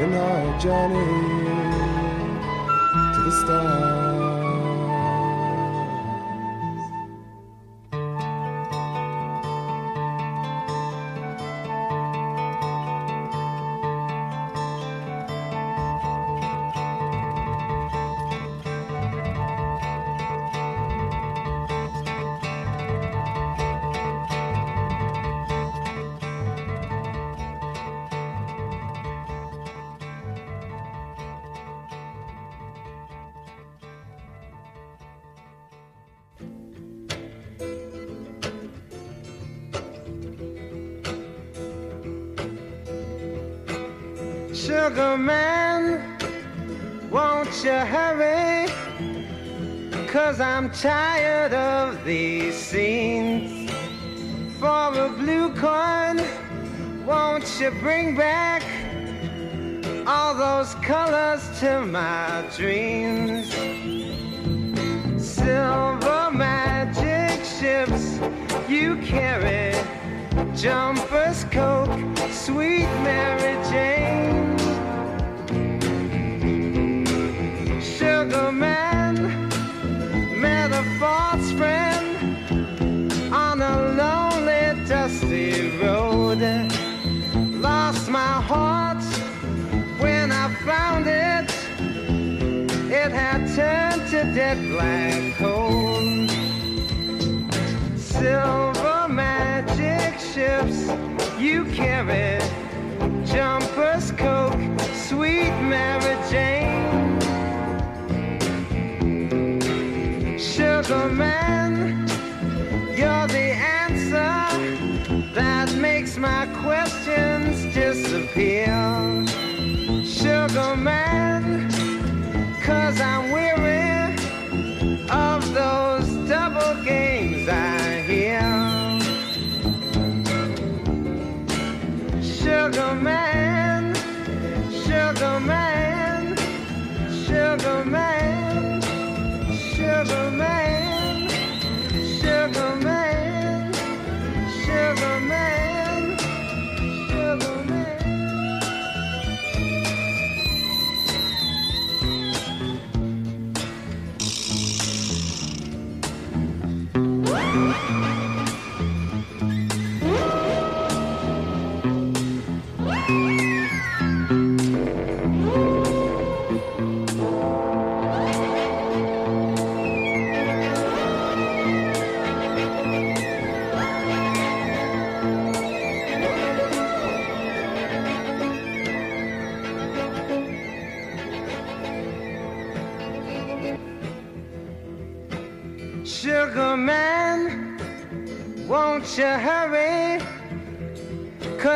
in our journey to the stars. Tired of these scenes. For a blue coin, won't you bring back all those colors to my dreams? Silver magic ships you carry, jumpers, coke, dead black hole. Silver magic ships you carry, jumpers, coke, sweet Mary Jane. Sugar man, you're the answer that makes my questions disappear. Sugar man, cause I'm weary those double games I hear. Sugar man,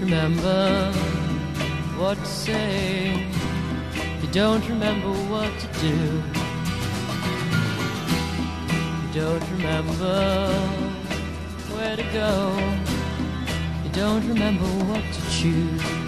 remember what to say. You don't remember what to do. You don't remember where to go. You don't remember what to choose.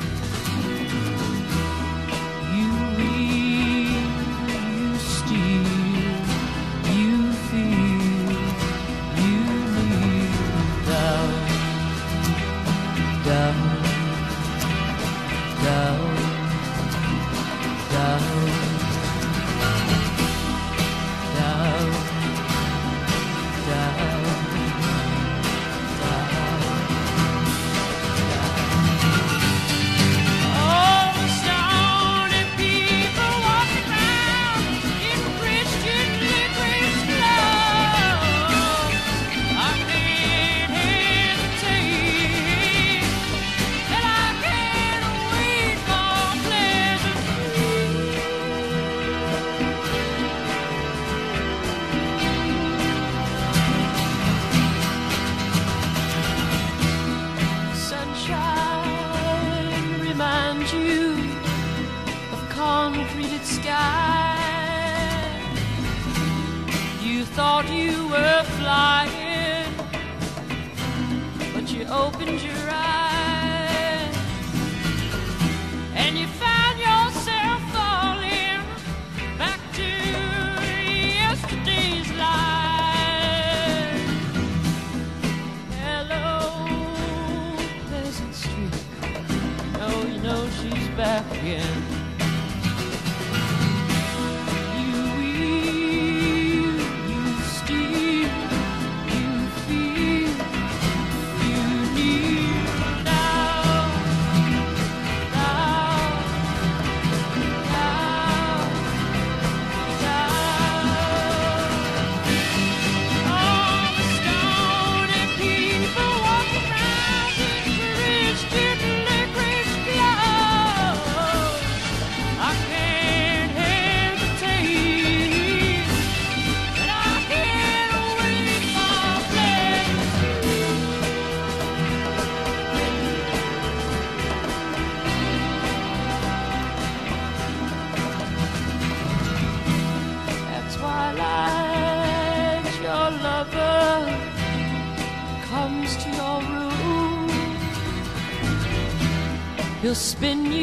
Spin you,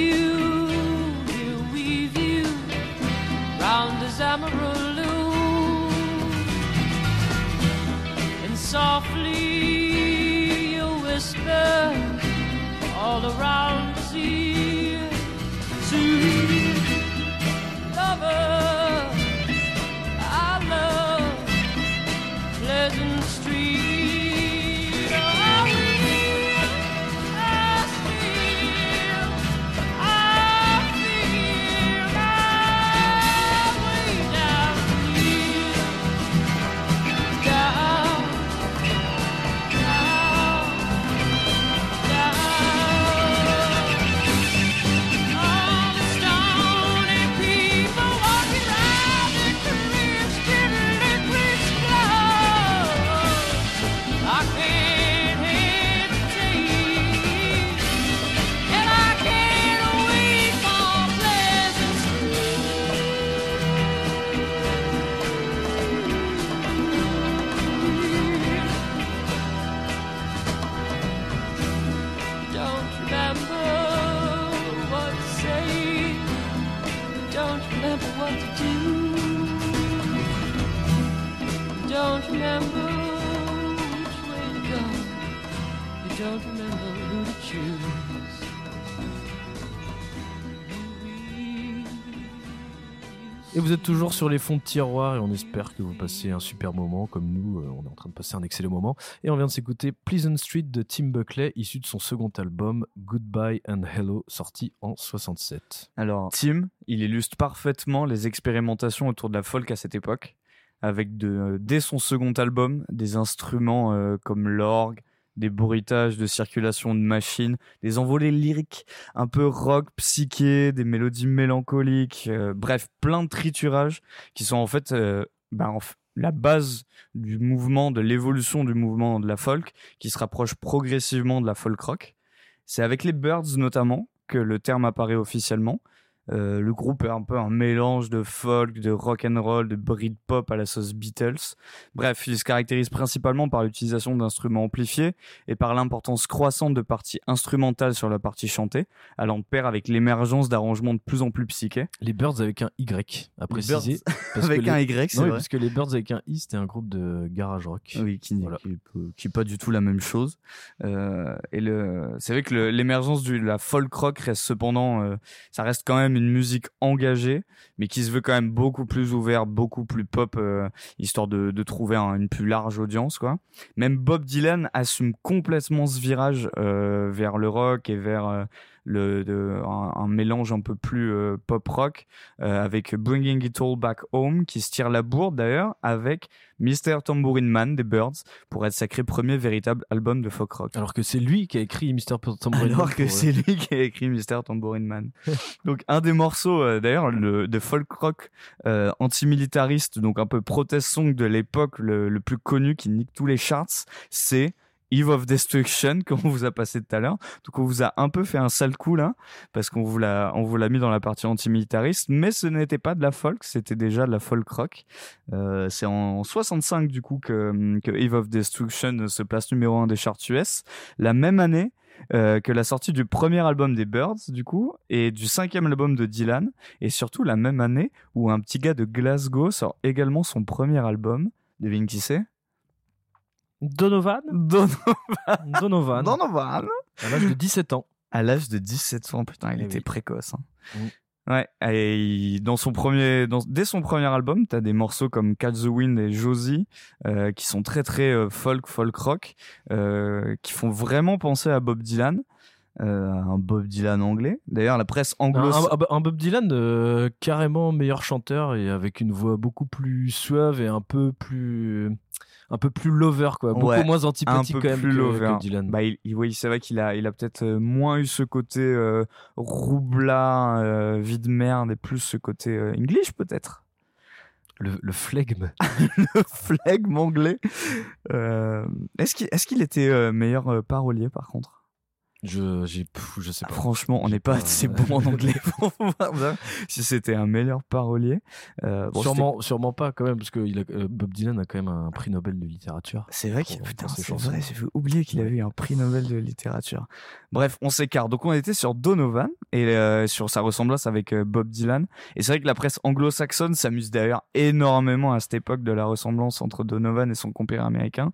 vous êtes toujours sur les fonds de tiroir et on espère que vous passez un super moment comme nous. euh, on est en train de passer un excellent moment. Et on vient de s'écouter Pleasant Street de Tim Buckley, issu de son second album Goodbye and Hello, sorti en 67. Alors, Tim, il illustre parfaitement les expérimentations autour de la folk à cette époque, avec de, dès son second album des instruments euh, comme l'orgue, des bruitages de circulation de machines, des envolées lyriques un peu rock, psyché, des mélodies mélancoliques, euh, bref, plein de triturages qui sont en fait euh, f- la base du mouvement, de l'évolution du mouvement de la folk, qui se rapproche progressivement de la folk rock. C'est avec les Birds notamment que le terme apparaît officiellement. Euh, le groupe est un peu un mélange de folk, de rock and roll, de Britpop à la sauce Beatles. Bref, il se caractérise principalement par l'utilisation d'instruments amplifiés et par l'importance croissante de parties instrumentales sur la partie chantée, allant de pair avec l'émergence d'arrangements de plus en plus psychés. Les Birds avec un Y, à préciser. Birds parce que avec les- un Y, c'est oui, vrai. parce que les Birds avec un I, c'était un groupe de garage rock. Oui, qui, qui, peut- qui est pas du tout la même chose. Euh, et le, c'est vrai que l'émergence de la folk rock reste cependant, euh, ça reste quand même une musique engagée, mais qui se veut quand même beaucoup plus ouvert, beaucoup plus pop, euh, histoire de, trouver un- une plus large audience, quoi. Même Bob Dylan assume complètement ce virage euh, vers le rock et vers euh, le, de- un, un mélange un peu plus euh, pop rock euh, avec Bringing It All Back Home qui se tire la bourre d'ailleurs avec Mr. Tambourine Man des Birds pour être sacré premier véritable album de folk rock. Alors que c'est lui qui a écrit Mr. Tambourine Man Alors que pour, euh, c'est lui qui a écrit Mr. Tambourine Man. donc un des morceaux d'ailleurs le de folk rock antimilitariste donc un peu protest song de l'époque le, le plus connu qui nique tous les charts, c'est Eve of Destruction qu'on vous a passé tout à l'heure. Donc on vous a un peu fait un sale coup là, parce qu'on vous l'a, on vous l'a mis dans la partie antimilitariste, mais ce n'était pas de la folk, c'était déjà de la folk rock. Euh, c'est en 65 du coup que, que Eve of Destruction se place numéro 1 des charts US. La même année, euh, que la sortie du premier album des Birds, du coup, et du cinquième album de Dylan, et surtout la même année où un petit gars de Glasgow sort également son premier album. Devine qui c'est? Donovan Donovan. Donovan. Donovan. À l'âge de 17 ans. À l'âge de 17 ans, putain, il Eh était oui. précoce. hein. Ouais, et dans son premier, dans, dès son premier album, t'as des morceaux comme Catch the Wind et Josie, euh, qui sont très très euh, folk, folk rock, euh, qui font vraiment penser à Bob Dylan, euh, un Bob Dylan anglais. D'ailleurs, la presse anglo Un, un- un Bob Dylan euh, carrément meilleur chanteur et avec une voix beaucoup plus suave et un peu plus un peu plus lover quoi, beaucoup Ouais, moins antipathique un peu quand même plus que, lover. que Dylan. Bah, il, il- oui, c'est vrai qu'il a, il a peut-être euh, moins eu ce côté euh, roublard, euh, vie de merde, et plus ce côté euh, English peut-être. Le, le flegme. le flegme anglais. Euh, est-ce qu'il, est-ce qu'il était euh, meilleur parolier par contre? Je j'ai je sais pas. Franchement, on n'est pas assez bon en anglais pour dire si c'était un meilleur parolier. Euh, bon, sûrement sûrement pas quand même parce que il a- euh, Bob Dylan a quand même un prix Nobel de littérature. C'est vrai qu'il putain, c'est vrai, j'ai oublié qu'il avait eu un prix Nobel de littérature. Bref, on s'écarte. Donc on était sur Donovan et euh, sur sa ressemblance avec euh, Bob Dylan. Et c'est vrai que la presse anglo-saxonne s'amuse d'ailleurs énormément à cette époque de la ressemblance entre Donovan et son compère américain,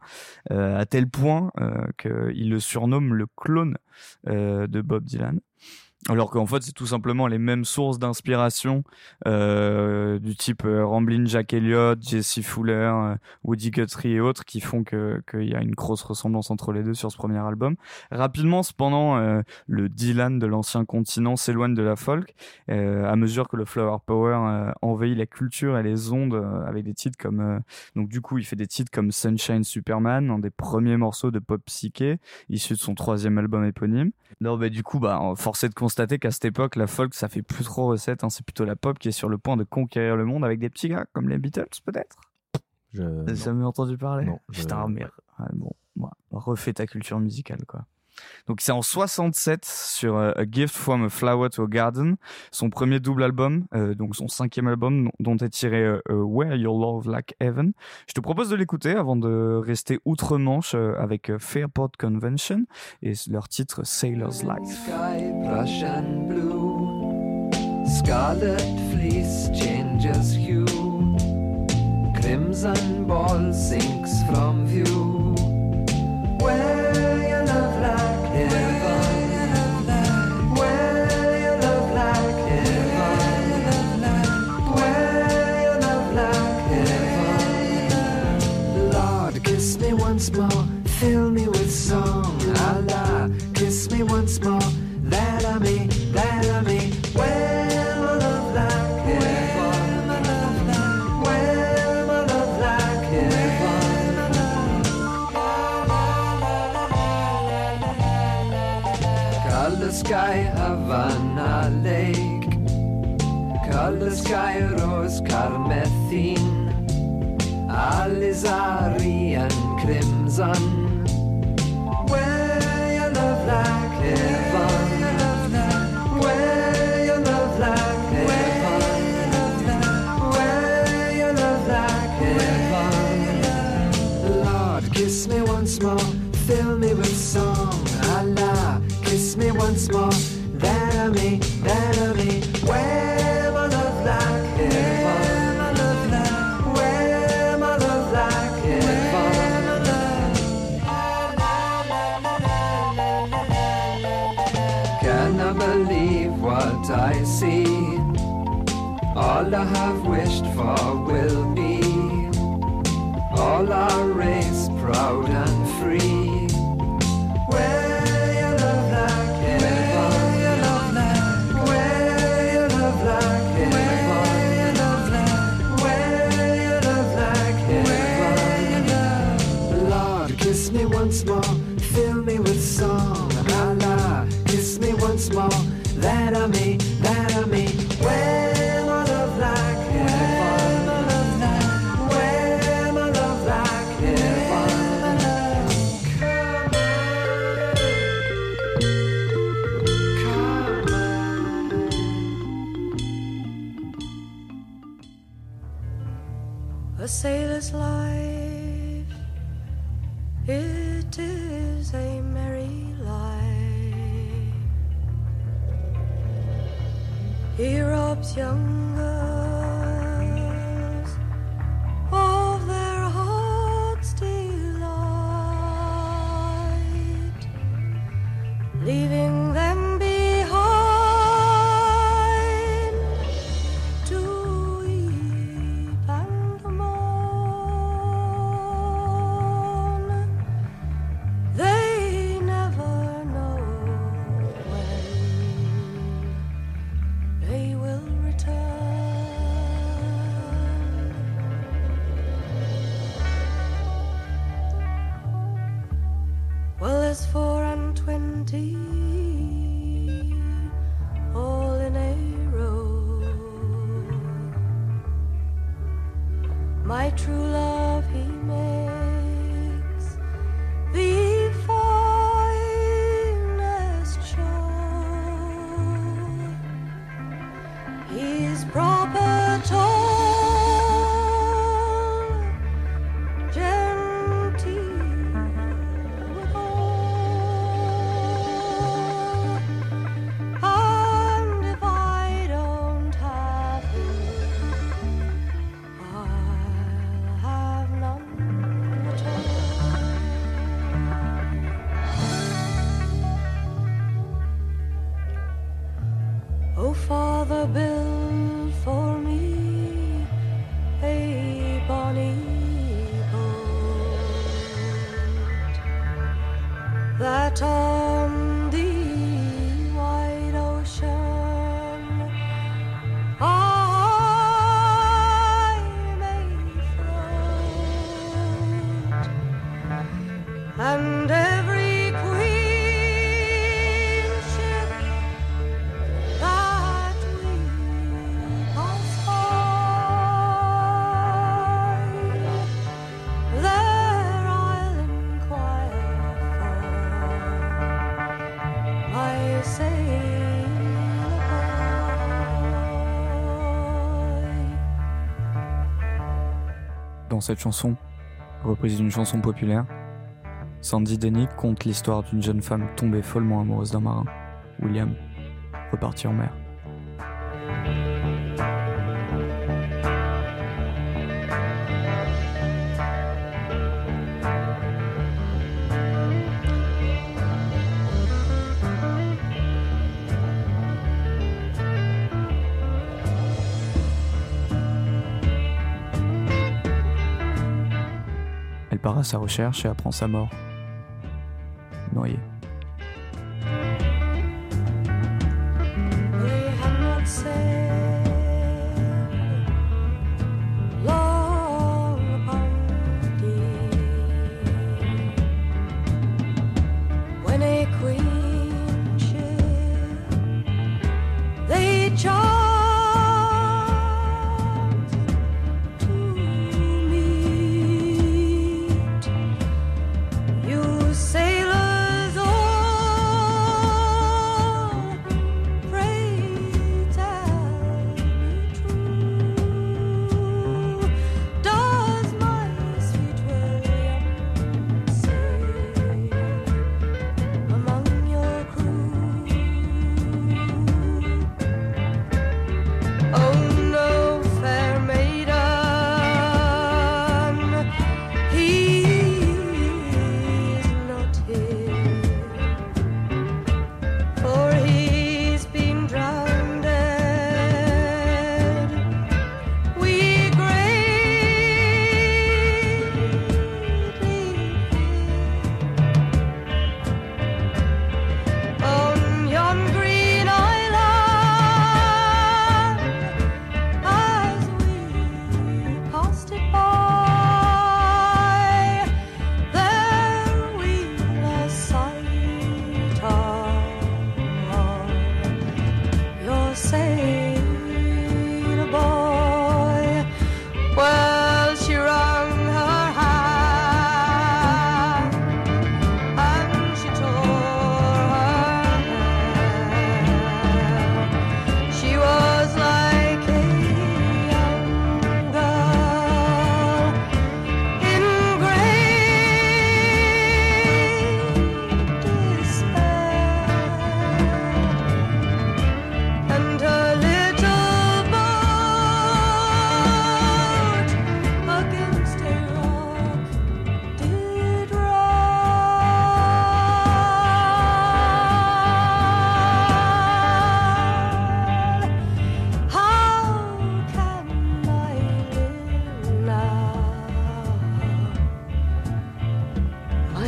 euh, à tel point euh, qu'il le surnomme le clone euh, de Bob Dylan. Alors qu'en fait, c'est tout simplement les mêmes sources d'inspiration euh, du type euh, Ramblin' Jack Elliott, Jesse Fuller, euh, Woody Guthrie et autres qui font que qu'il y a une grosse ressemblance entre les deux sur ce premier album. Rapidement, cependant, le Dylan de l'ancien continent s'éloigne de la folk à mesure que le Flower Power envahit la culture et les ondes avec des titres comme donc du coup il fait des titres comme Sunshine Superman, un des premiers morceaux de pop psyché issu de son troisième album éponyme. Non, du coup, bah force est de constater qu'à cette époque, la folk ça fait plus trop recette. hein. c'est plutôt la pop qui est sur le point de conquérir le monde avec des petits gars comme les Beatles peut-être? Je- T'as jamais entendu parler? Non, je- Putain, mais bon, ouais, refais ta culture musicale, quoi. Donc c'est en 67 sur euh, A Gift from a Flower to a Garden, son premier double album, euh, donc son cinquième album dont est tiré euh, Where Your Love Like Heaven. Je te propose de l'écouter avant de rester outre-Manche avec Fairport Convention et leur titre Sailor's Life. Sky brush blue, scarlet fleece changes hue, crimson ball sinks from view. Kairos, Karmethin, Alisarien, Krimsan. I have wished for will be. All our race proud and sailor's life. It is a merry life. He robs younger. cette chanson, reprise d'une chanson populaire, Sandy Denny conte l'histoire d'une jeune femme tombée follement amoureuse d'un marin, William, reparti en mer. à sa recherche et apprend sa mort.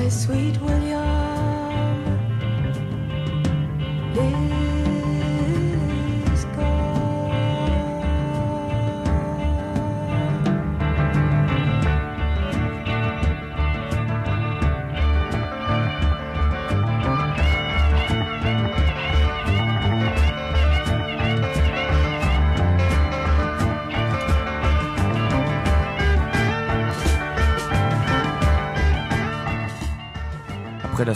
Sweet William is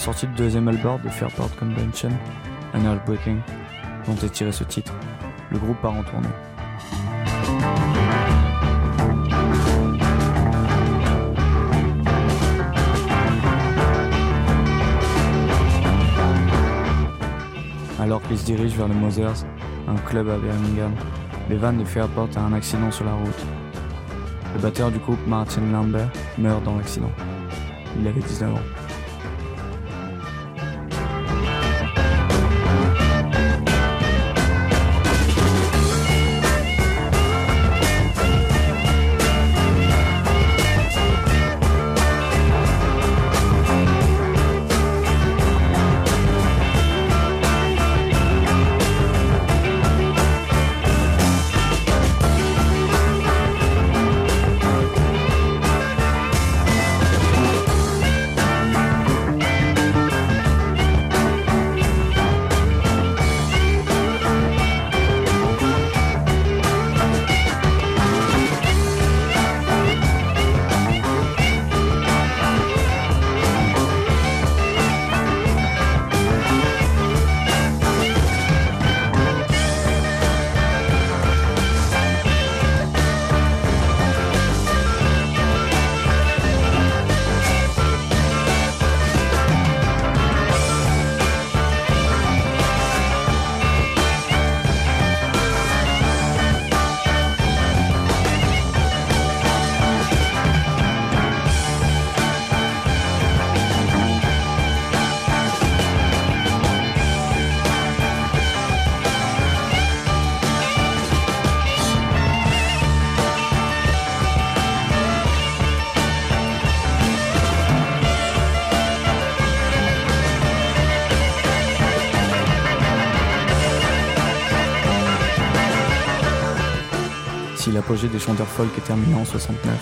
sortie du deuxième album de Fairport Convention, An Heartbreaking, dont est tiré ce titre, le groupe part en tournée. Alors qu'ils se dirigent vers le Mothers, un club à Birmingham, les vannes de Fairport a un accident sur la route. Le batteur du groupe Martin Lambert meurt dans l'accident. Il avait 19 ans. Si l'apogée des chanteurs folk est terminé en 69,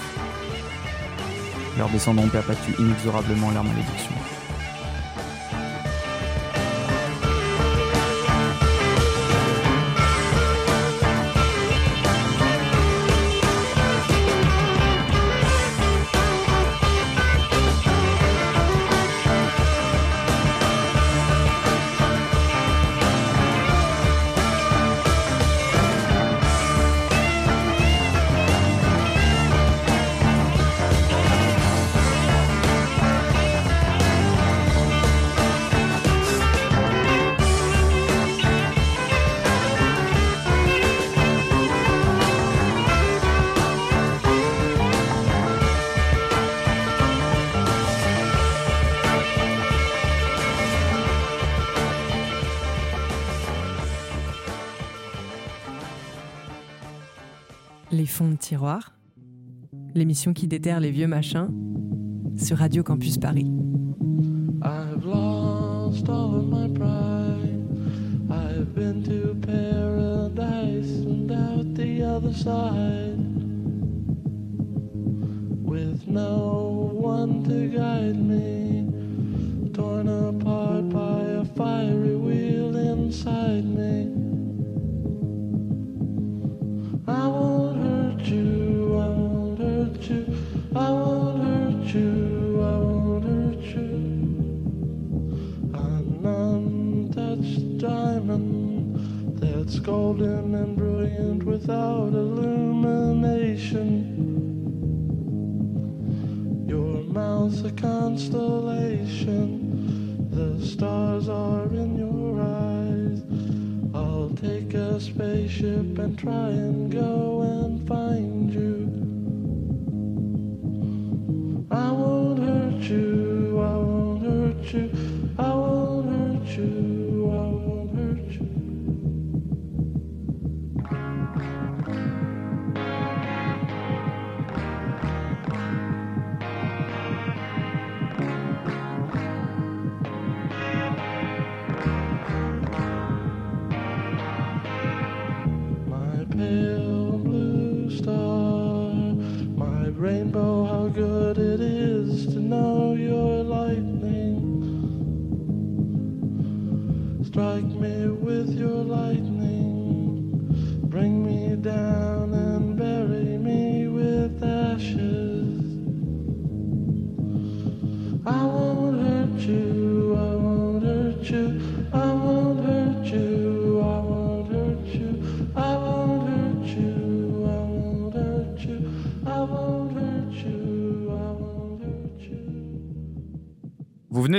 leurs descendants perpétué inexorablement leur malédiction. L'émission qui déterre les vieux machins sur Radio Campus Paris.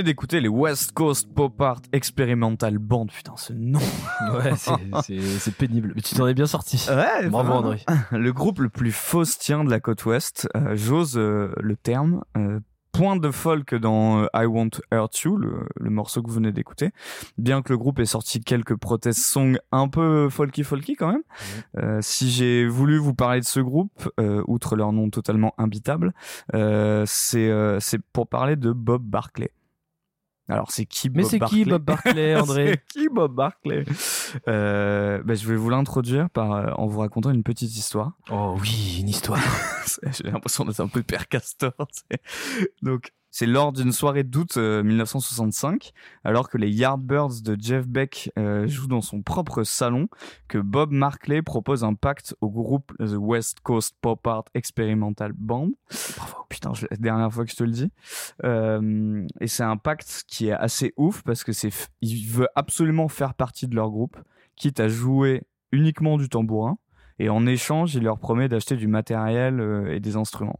Venez d'écouter les West Coast Pop Art Experimental Band. Putain, ce nom. Ouais, c'est- pénible. Mais tu t'en es bien sorti. Ouais, Bravo. André. Le groupe le plus faustien de la côte ouest, euh, j'ose euh, le terme. euh, point de folk dans I Won't Hurt You, le, le morceau que vous venez d'écouter. Bien que le groupe ait sorti quelques protest songs un peu folky folky quand même. Euh, si j'ai voulu vous parler de ce groupe, euh, outre leur nom totalement imbitable, c'est euh, c'est pour parler de Bob Barclay. Alors c'est qui Bob Mais c'est qui Bob Barclay, André C'est qui Bob Barclay euh, bah, Je vais vous l'introduire par euh, en vous racontant une petite histoire. Oh oui, une histoire. J'ai l'impression d'être un peu Père Castor. Donc c'est lors d'une soirée d'août euh, 1965, alors que les Yardbirds de Jeff Beck euh, jouent dans son propre salon, que Bob Markley propose un pacte au groupe The West Coast Pop Art Experimental Band. Bravo. Putain, je- la dernière fois que je te le dis. Euh, et c'est un pacte qui est assez ouf parce que c'est, il veut absolument faire partie de leur groupe, quitte à jouer uniquement du tambourin. Et en échange, il leur promet d'acheter du matériel euh, et des instruments.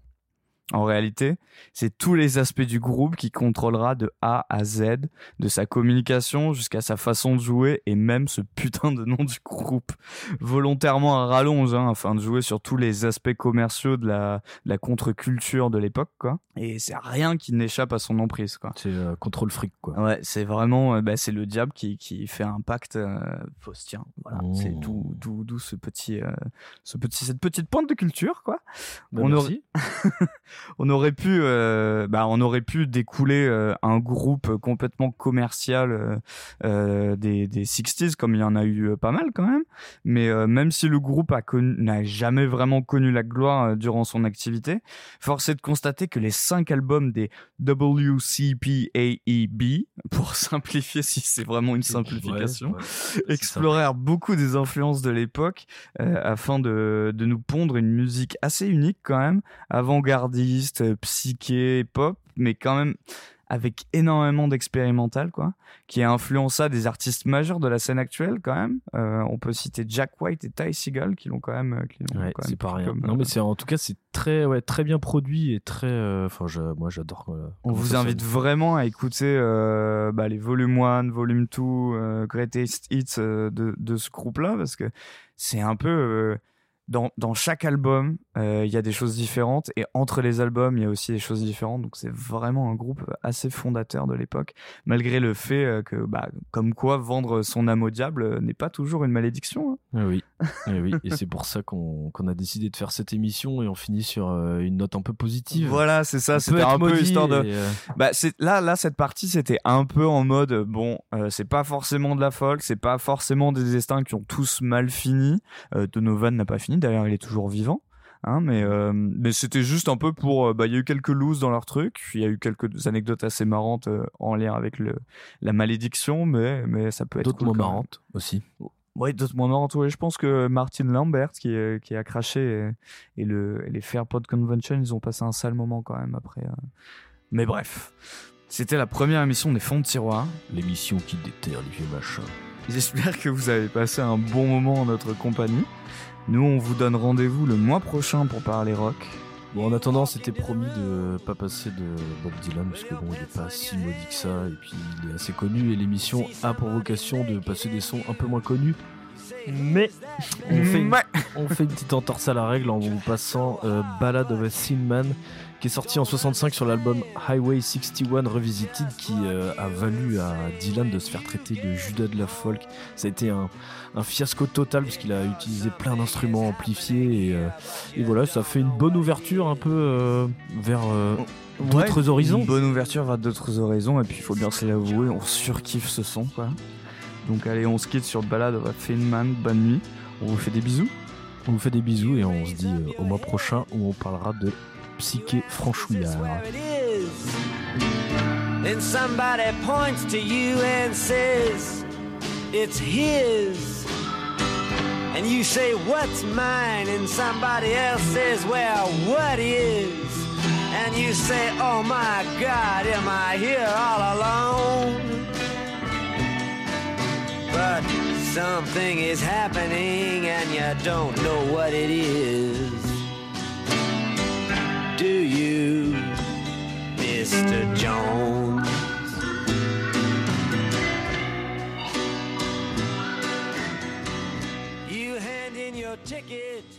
En réalité, c'est tous les aspects du groupe qui contrôlera de A à Z, de sa communication jusqu'à sa façon de jouer et même ce putain de nom du groupe. Volontairement à rallonge, hein, afin de jouer sur tous les aspects commerciaux de la, contre-culture de l'époque, quoi. Et c'est rien qui n'échappe à son emprise, quoi. C'est euh, contrôle fric, quoi. Ouais, c'est vraiment, euh, bah, c'est le diable qui, qui fait un pacte euh, faustien. Voilà, Oh. c'est tout, tout, d'où ce petit, euh, ce petit, cette petite pointe de culture, quoi. Bah, on, merci. aurait, on aurait pu, euh, bah, on aurait pu découler euh, un groupe complètement commercial euh, des, des 60s, comme il y en a eu pas mal quand même. Mais même si le groupe n'a jamais vraiment connu la gloire durant son activité, force est de constater que les cinq albums des WCPAEB, pour simplifier si c'est vraiment une simplification, explorèrent beaucoup des influences de l'époque afin de, de nous pondre une musique assez unique quand même, avant-gardiste, euh, psyché, pop, mais quand même avec énormément d'expérimental quoi, qui influença des artistes majeurs de la scène actuelle quand même. Euh, on peut citer Jack White et Ty Segall qui l'ont quand même. euh, qui l'ont Ouais, c'est pas rien. comme, non, euh, mais c'est en tout cas c'est très ouais, très bien produit et très. euh, Enfin, je- moi j'adore. euh, On vous invite vraiment à écouter euh, bah, les volume 1, volume 2, euh, Greatest Hits euh, de, de ce groupe-là, parce que c'est un peu... dans, dans chaque album, euh, il y a des choses différentes, et entre les albums, il y a aussi des choses différentes, donc c'est vraiment un groupe assez fondateur de l'époque, malgré le fait euh, que, bah, comme quoi, vendre son âme au diable euh, n'est pas toujours une malédiction. hein. Ah oui, Ah oui. et c'est pour ça qu'on a décidé de faire cette émission et on finit sur une note un peu positive. Voilà, c'est ça. C'était un peu histoire de. et, euh, Bah, c'est là, là, cette partie, c'était un peu en mode bon, euh, c'est pas forcément de la folk, c'est pas forcément des destins qui ont tous mal fini. Euh, Donovan n'a pas fini, d'ailleurs, il est toujours vivant. Hein, mais euh, mais c'était juste un peu pour euh, bah il y a eu quelques looses dans leur truc il y a eu quelques anecdotes assez marrantes euh, en lien avec le la malédiction mais mais ça peut être D'autres cool moins marrantes aussi. Oui, d'autres moins marrantes. Oui, je pense que Martin Lambert, qui, qui a craché, et, et le, et les Fairpod Convention, ils ont passé un sale moment quand même après. Mais bref, c'était la première émission des fonds de tiroir. L'émission qui déterre les vieux machins. J'espère que vous avez passé un bon moment en notre compagnie. Nous, on vous donne rendez-vous le mois prochain pour parler rock. Bon, en attendant, c'était promis de pas passer de Bob Dylan, parce que bon, il est pas si maudit que ça, et puis il est assez connu, et l'émission a pour vocation de passer des sons un peu moins connus. Mais on fait, une, on fait une petite entorse à la règle en vous passant euh, Ballad of a Thin Man, qui est sorti en 65 sur l'album Highway 61 Revisited, qui euh, a valu à Dylan de se faire traiter de Judas de la folk. Ça a été un, un fiasco total, parce qu'il a utilisé plein d'instruments amplifiés, et, euh, et voilà, ça fait une bonne ouverture un peu euh, vers euh, d'autres Ouais, horizons. Une bonne ouverture vers d'autres horizons, et puis il faut bien se l'avouer, on surkiffe ce son, quoi. Donc allez, on se quitte sur Ballade of a Thin Man. Bonne nuit. On vous fait des bisous. On vous fait des bisous et on se dit euh, au mois prochain où on parlera de psyché franchouillard. it is. Then somebody points to you and says, It's his. And you say, What's mine? And somebody else says, Well, what is? And you say, Oh my God, am I here all alone? But something is happening and you don't know what it is. Do you, Mr. Jones? ticket.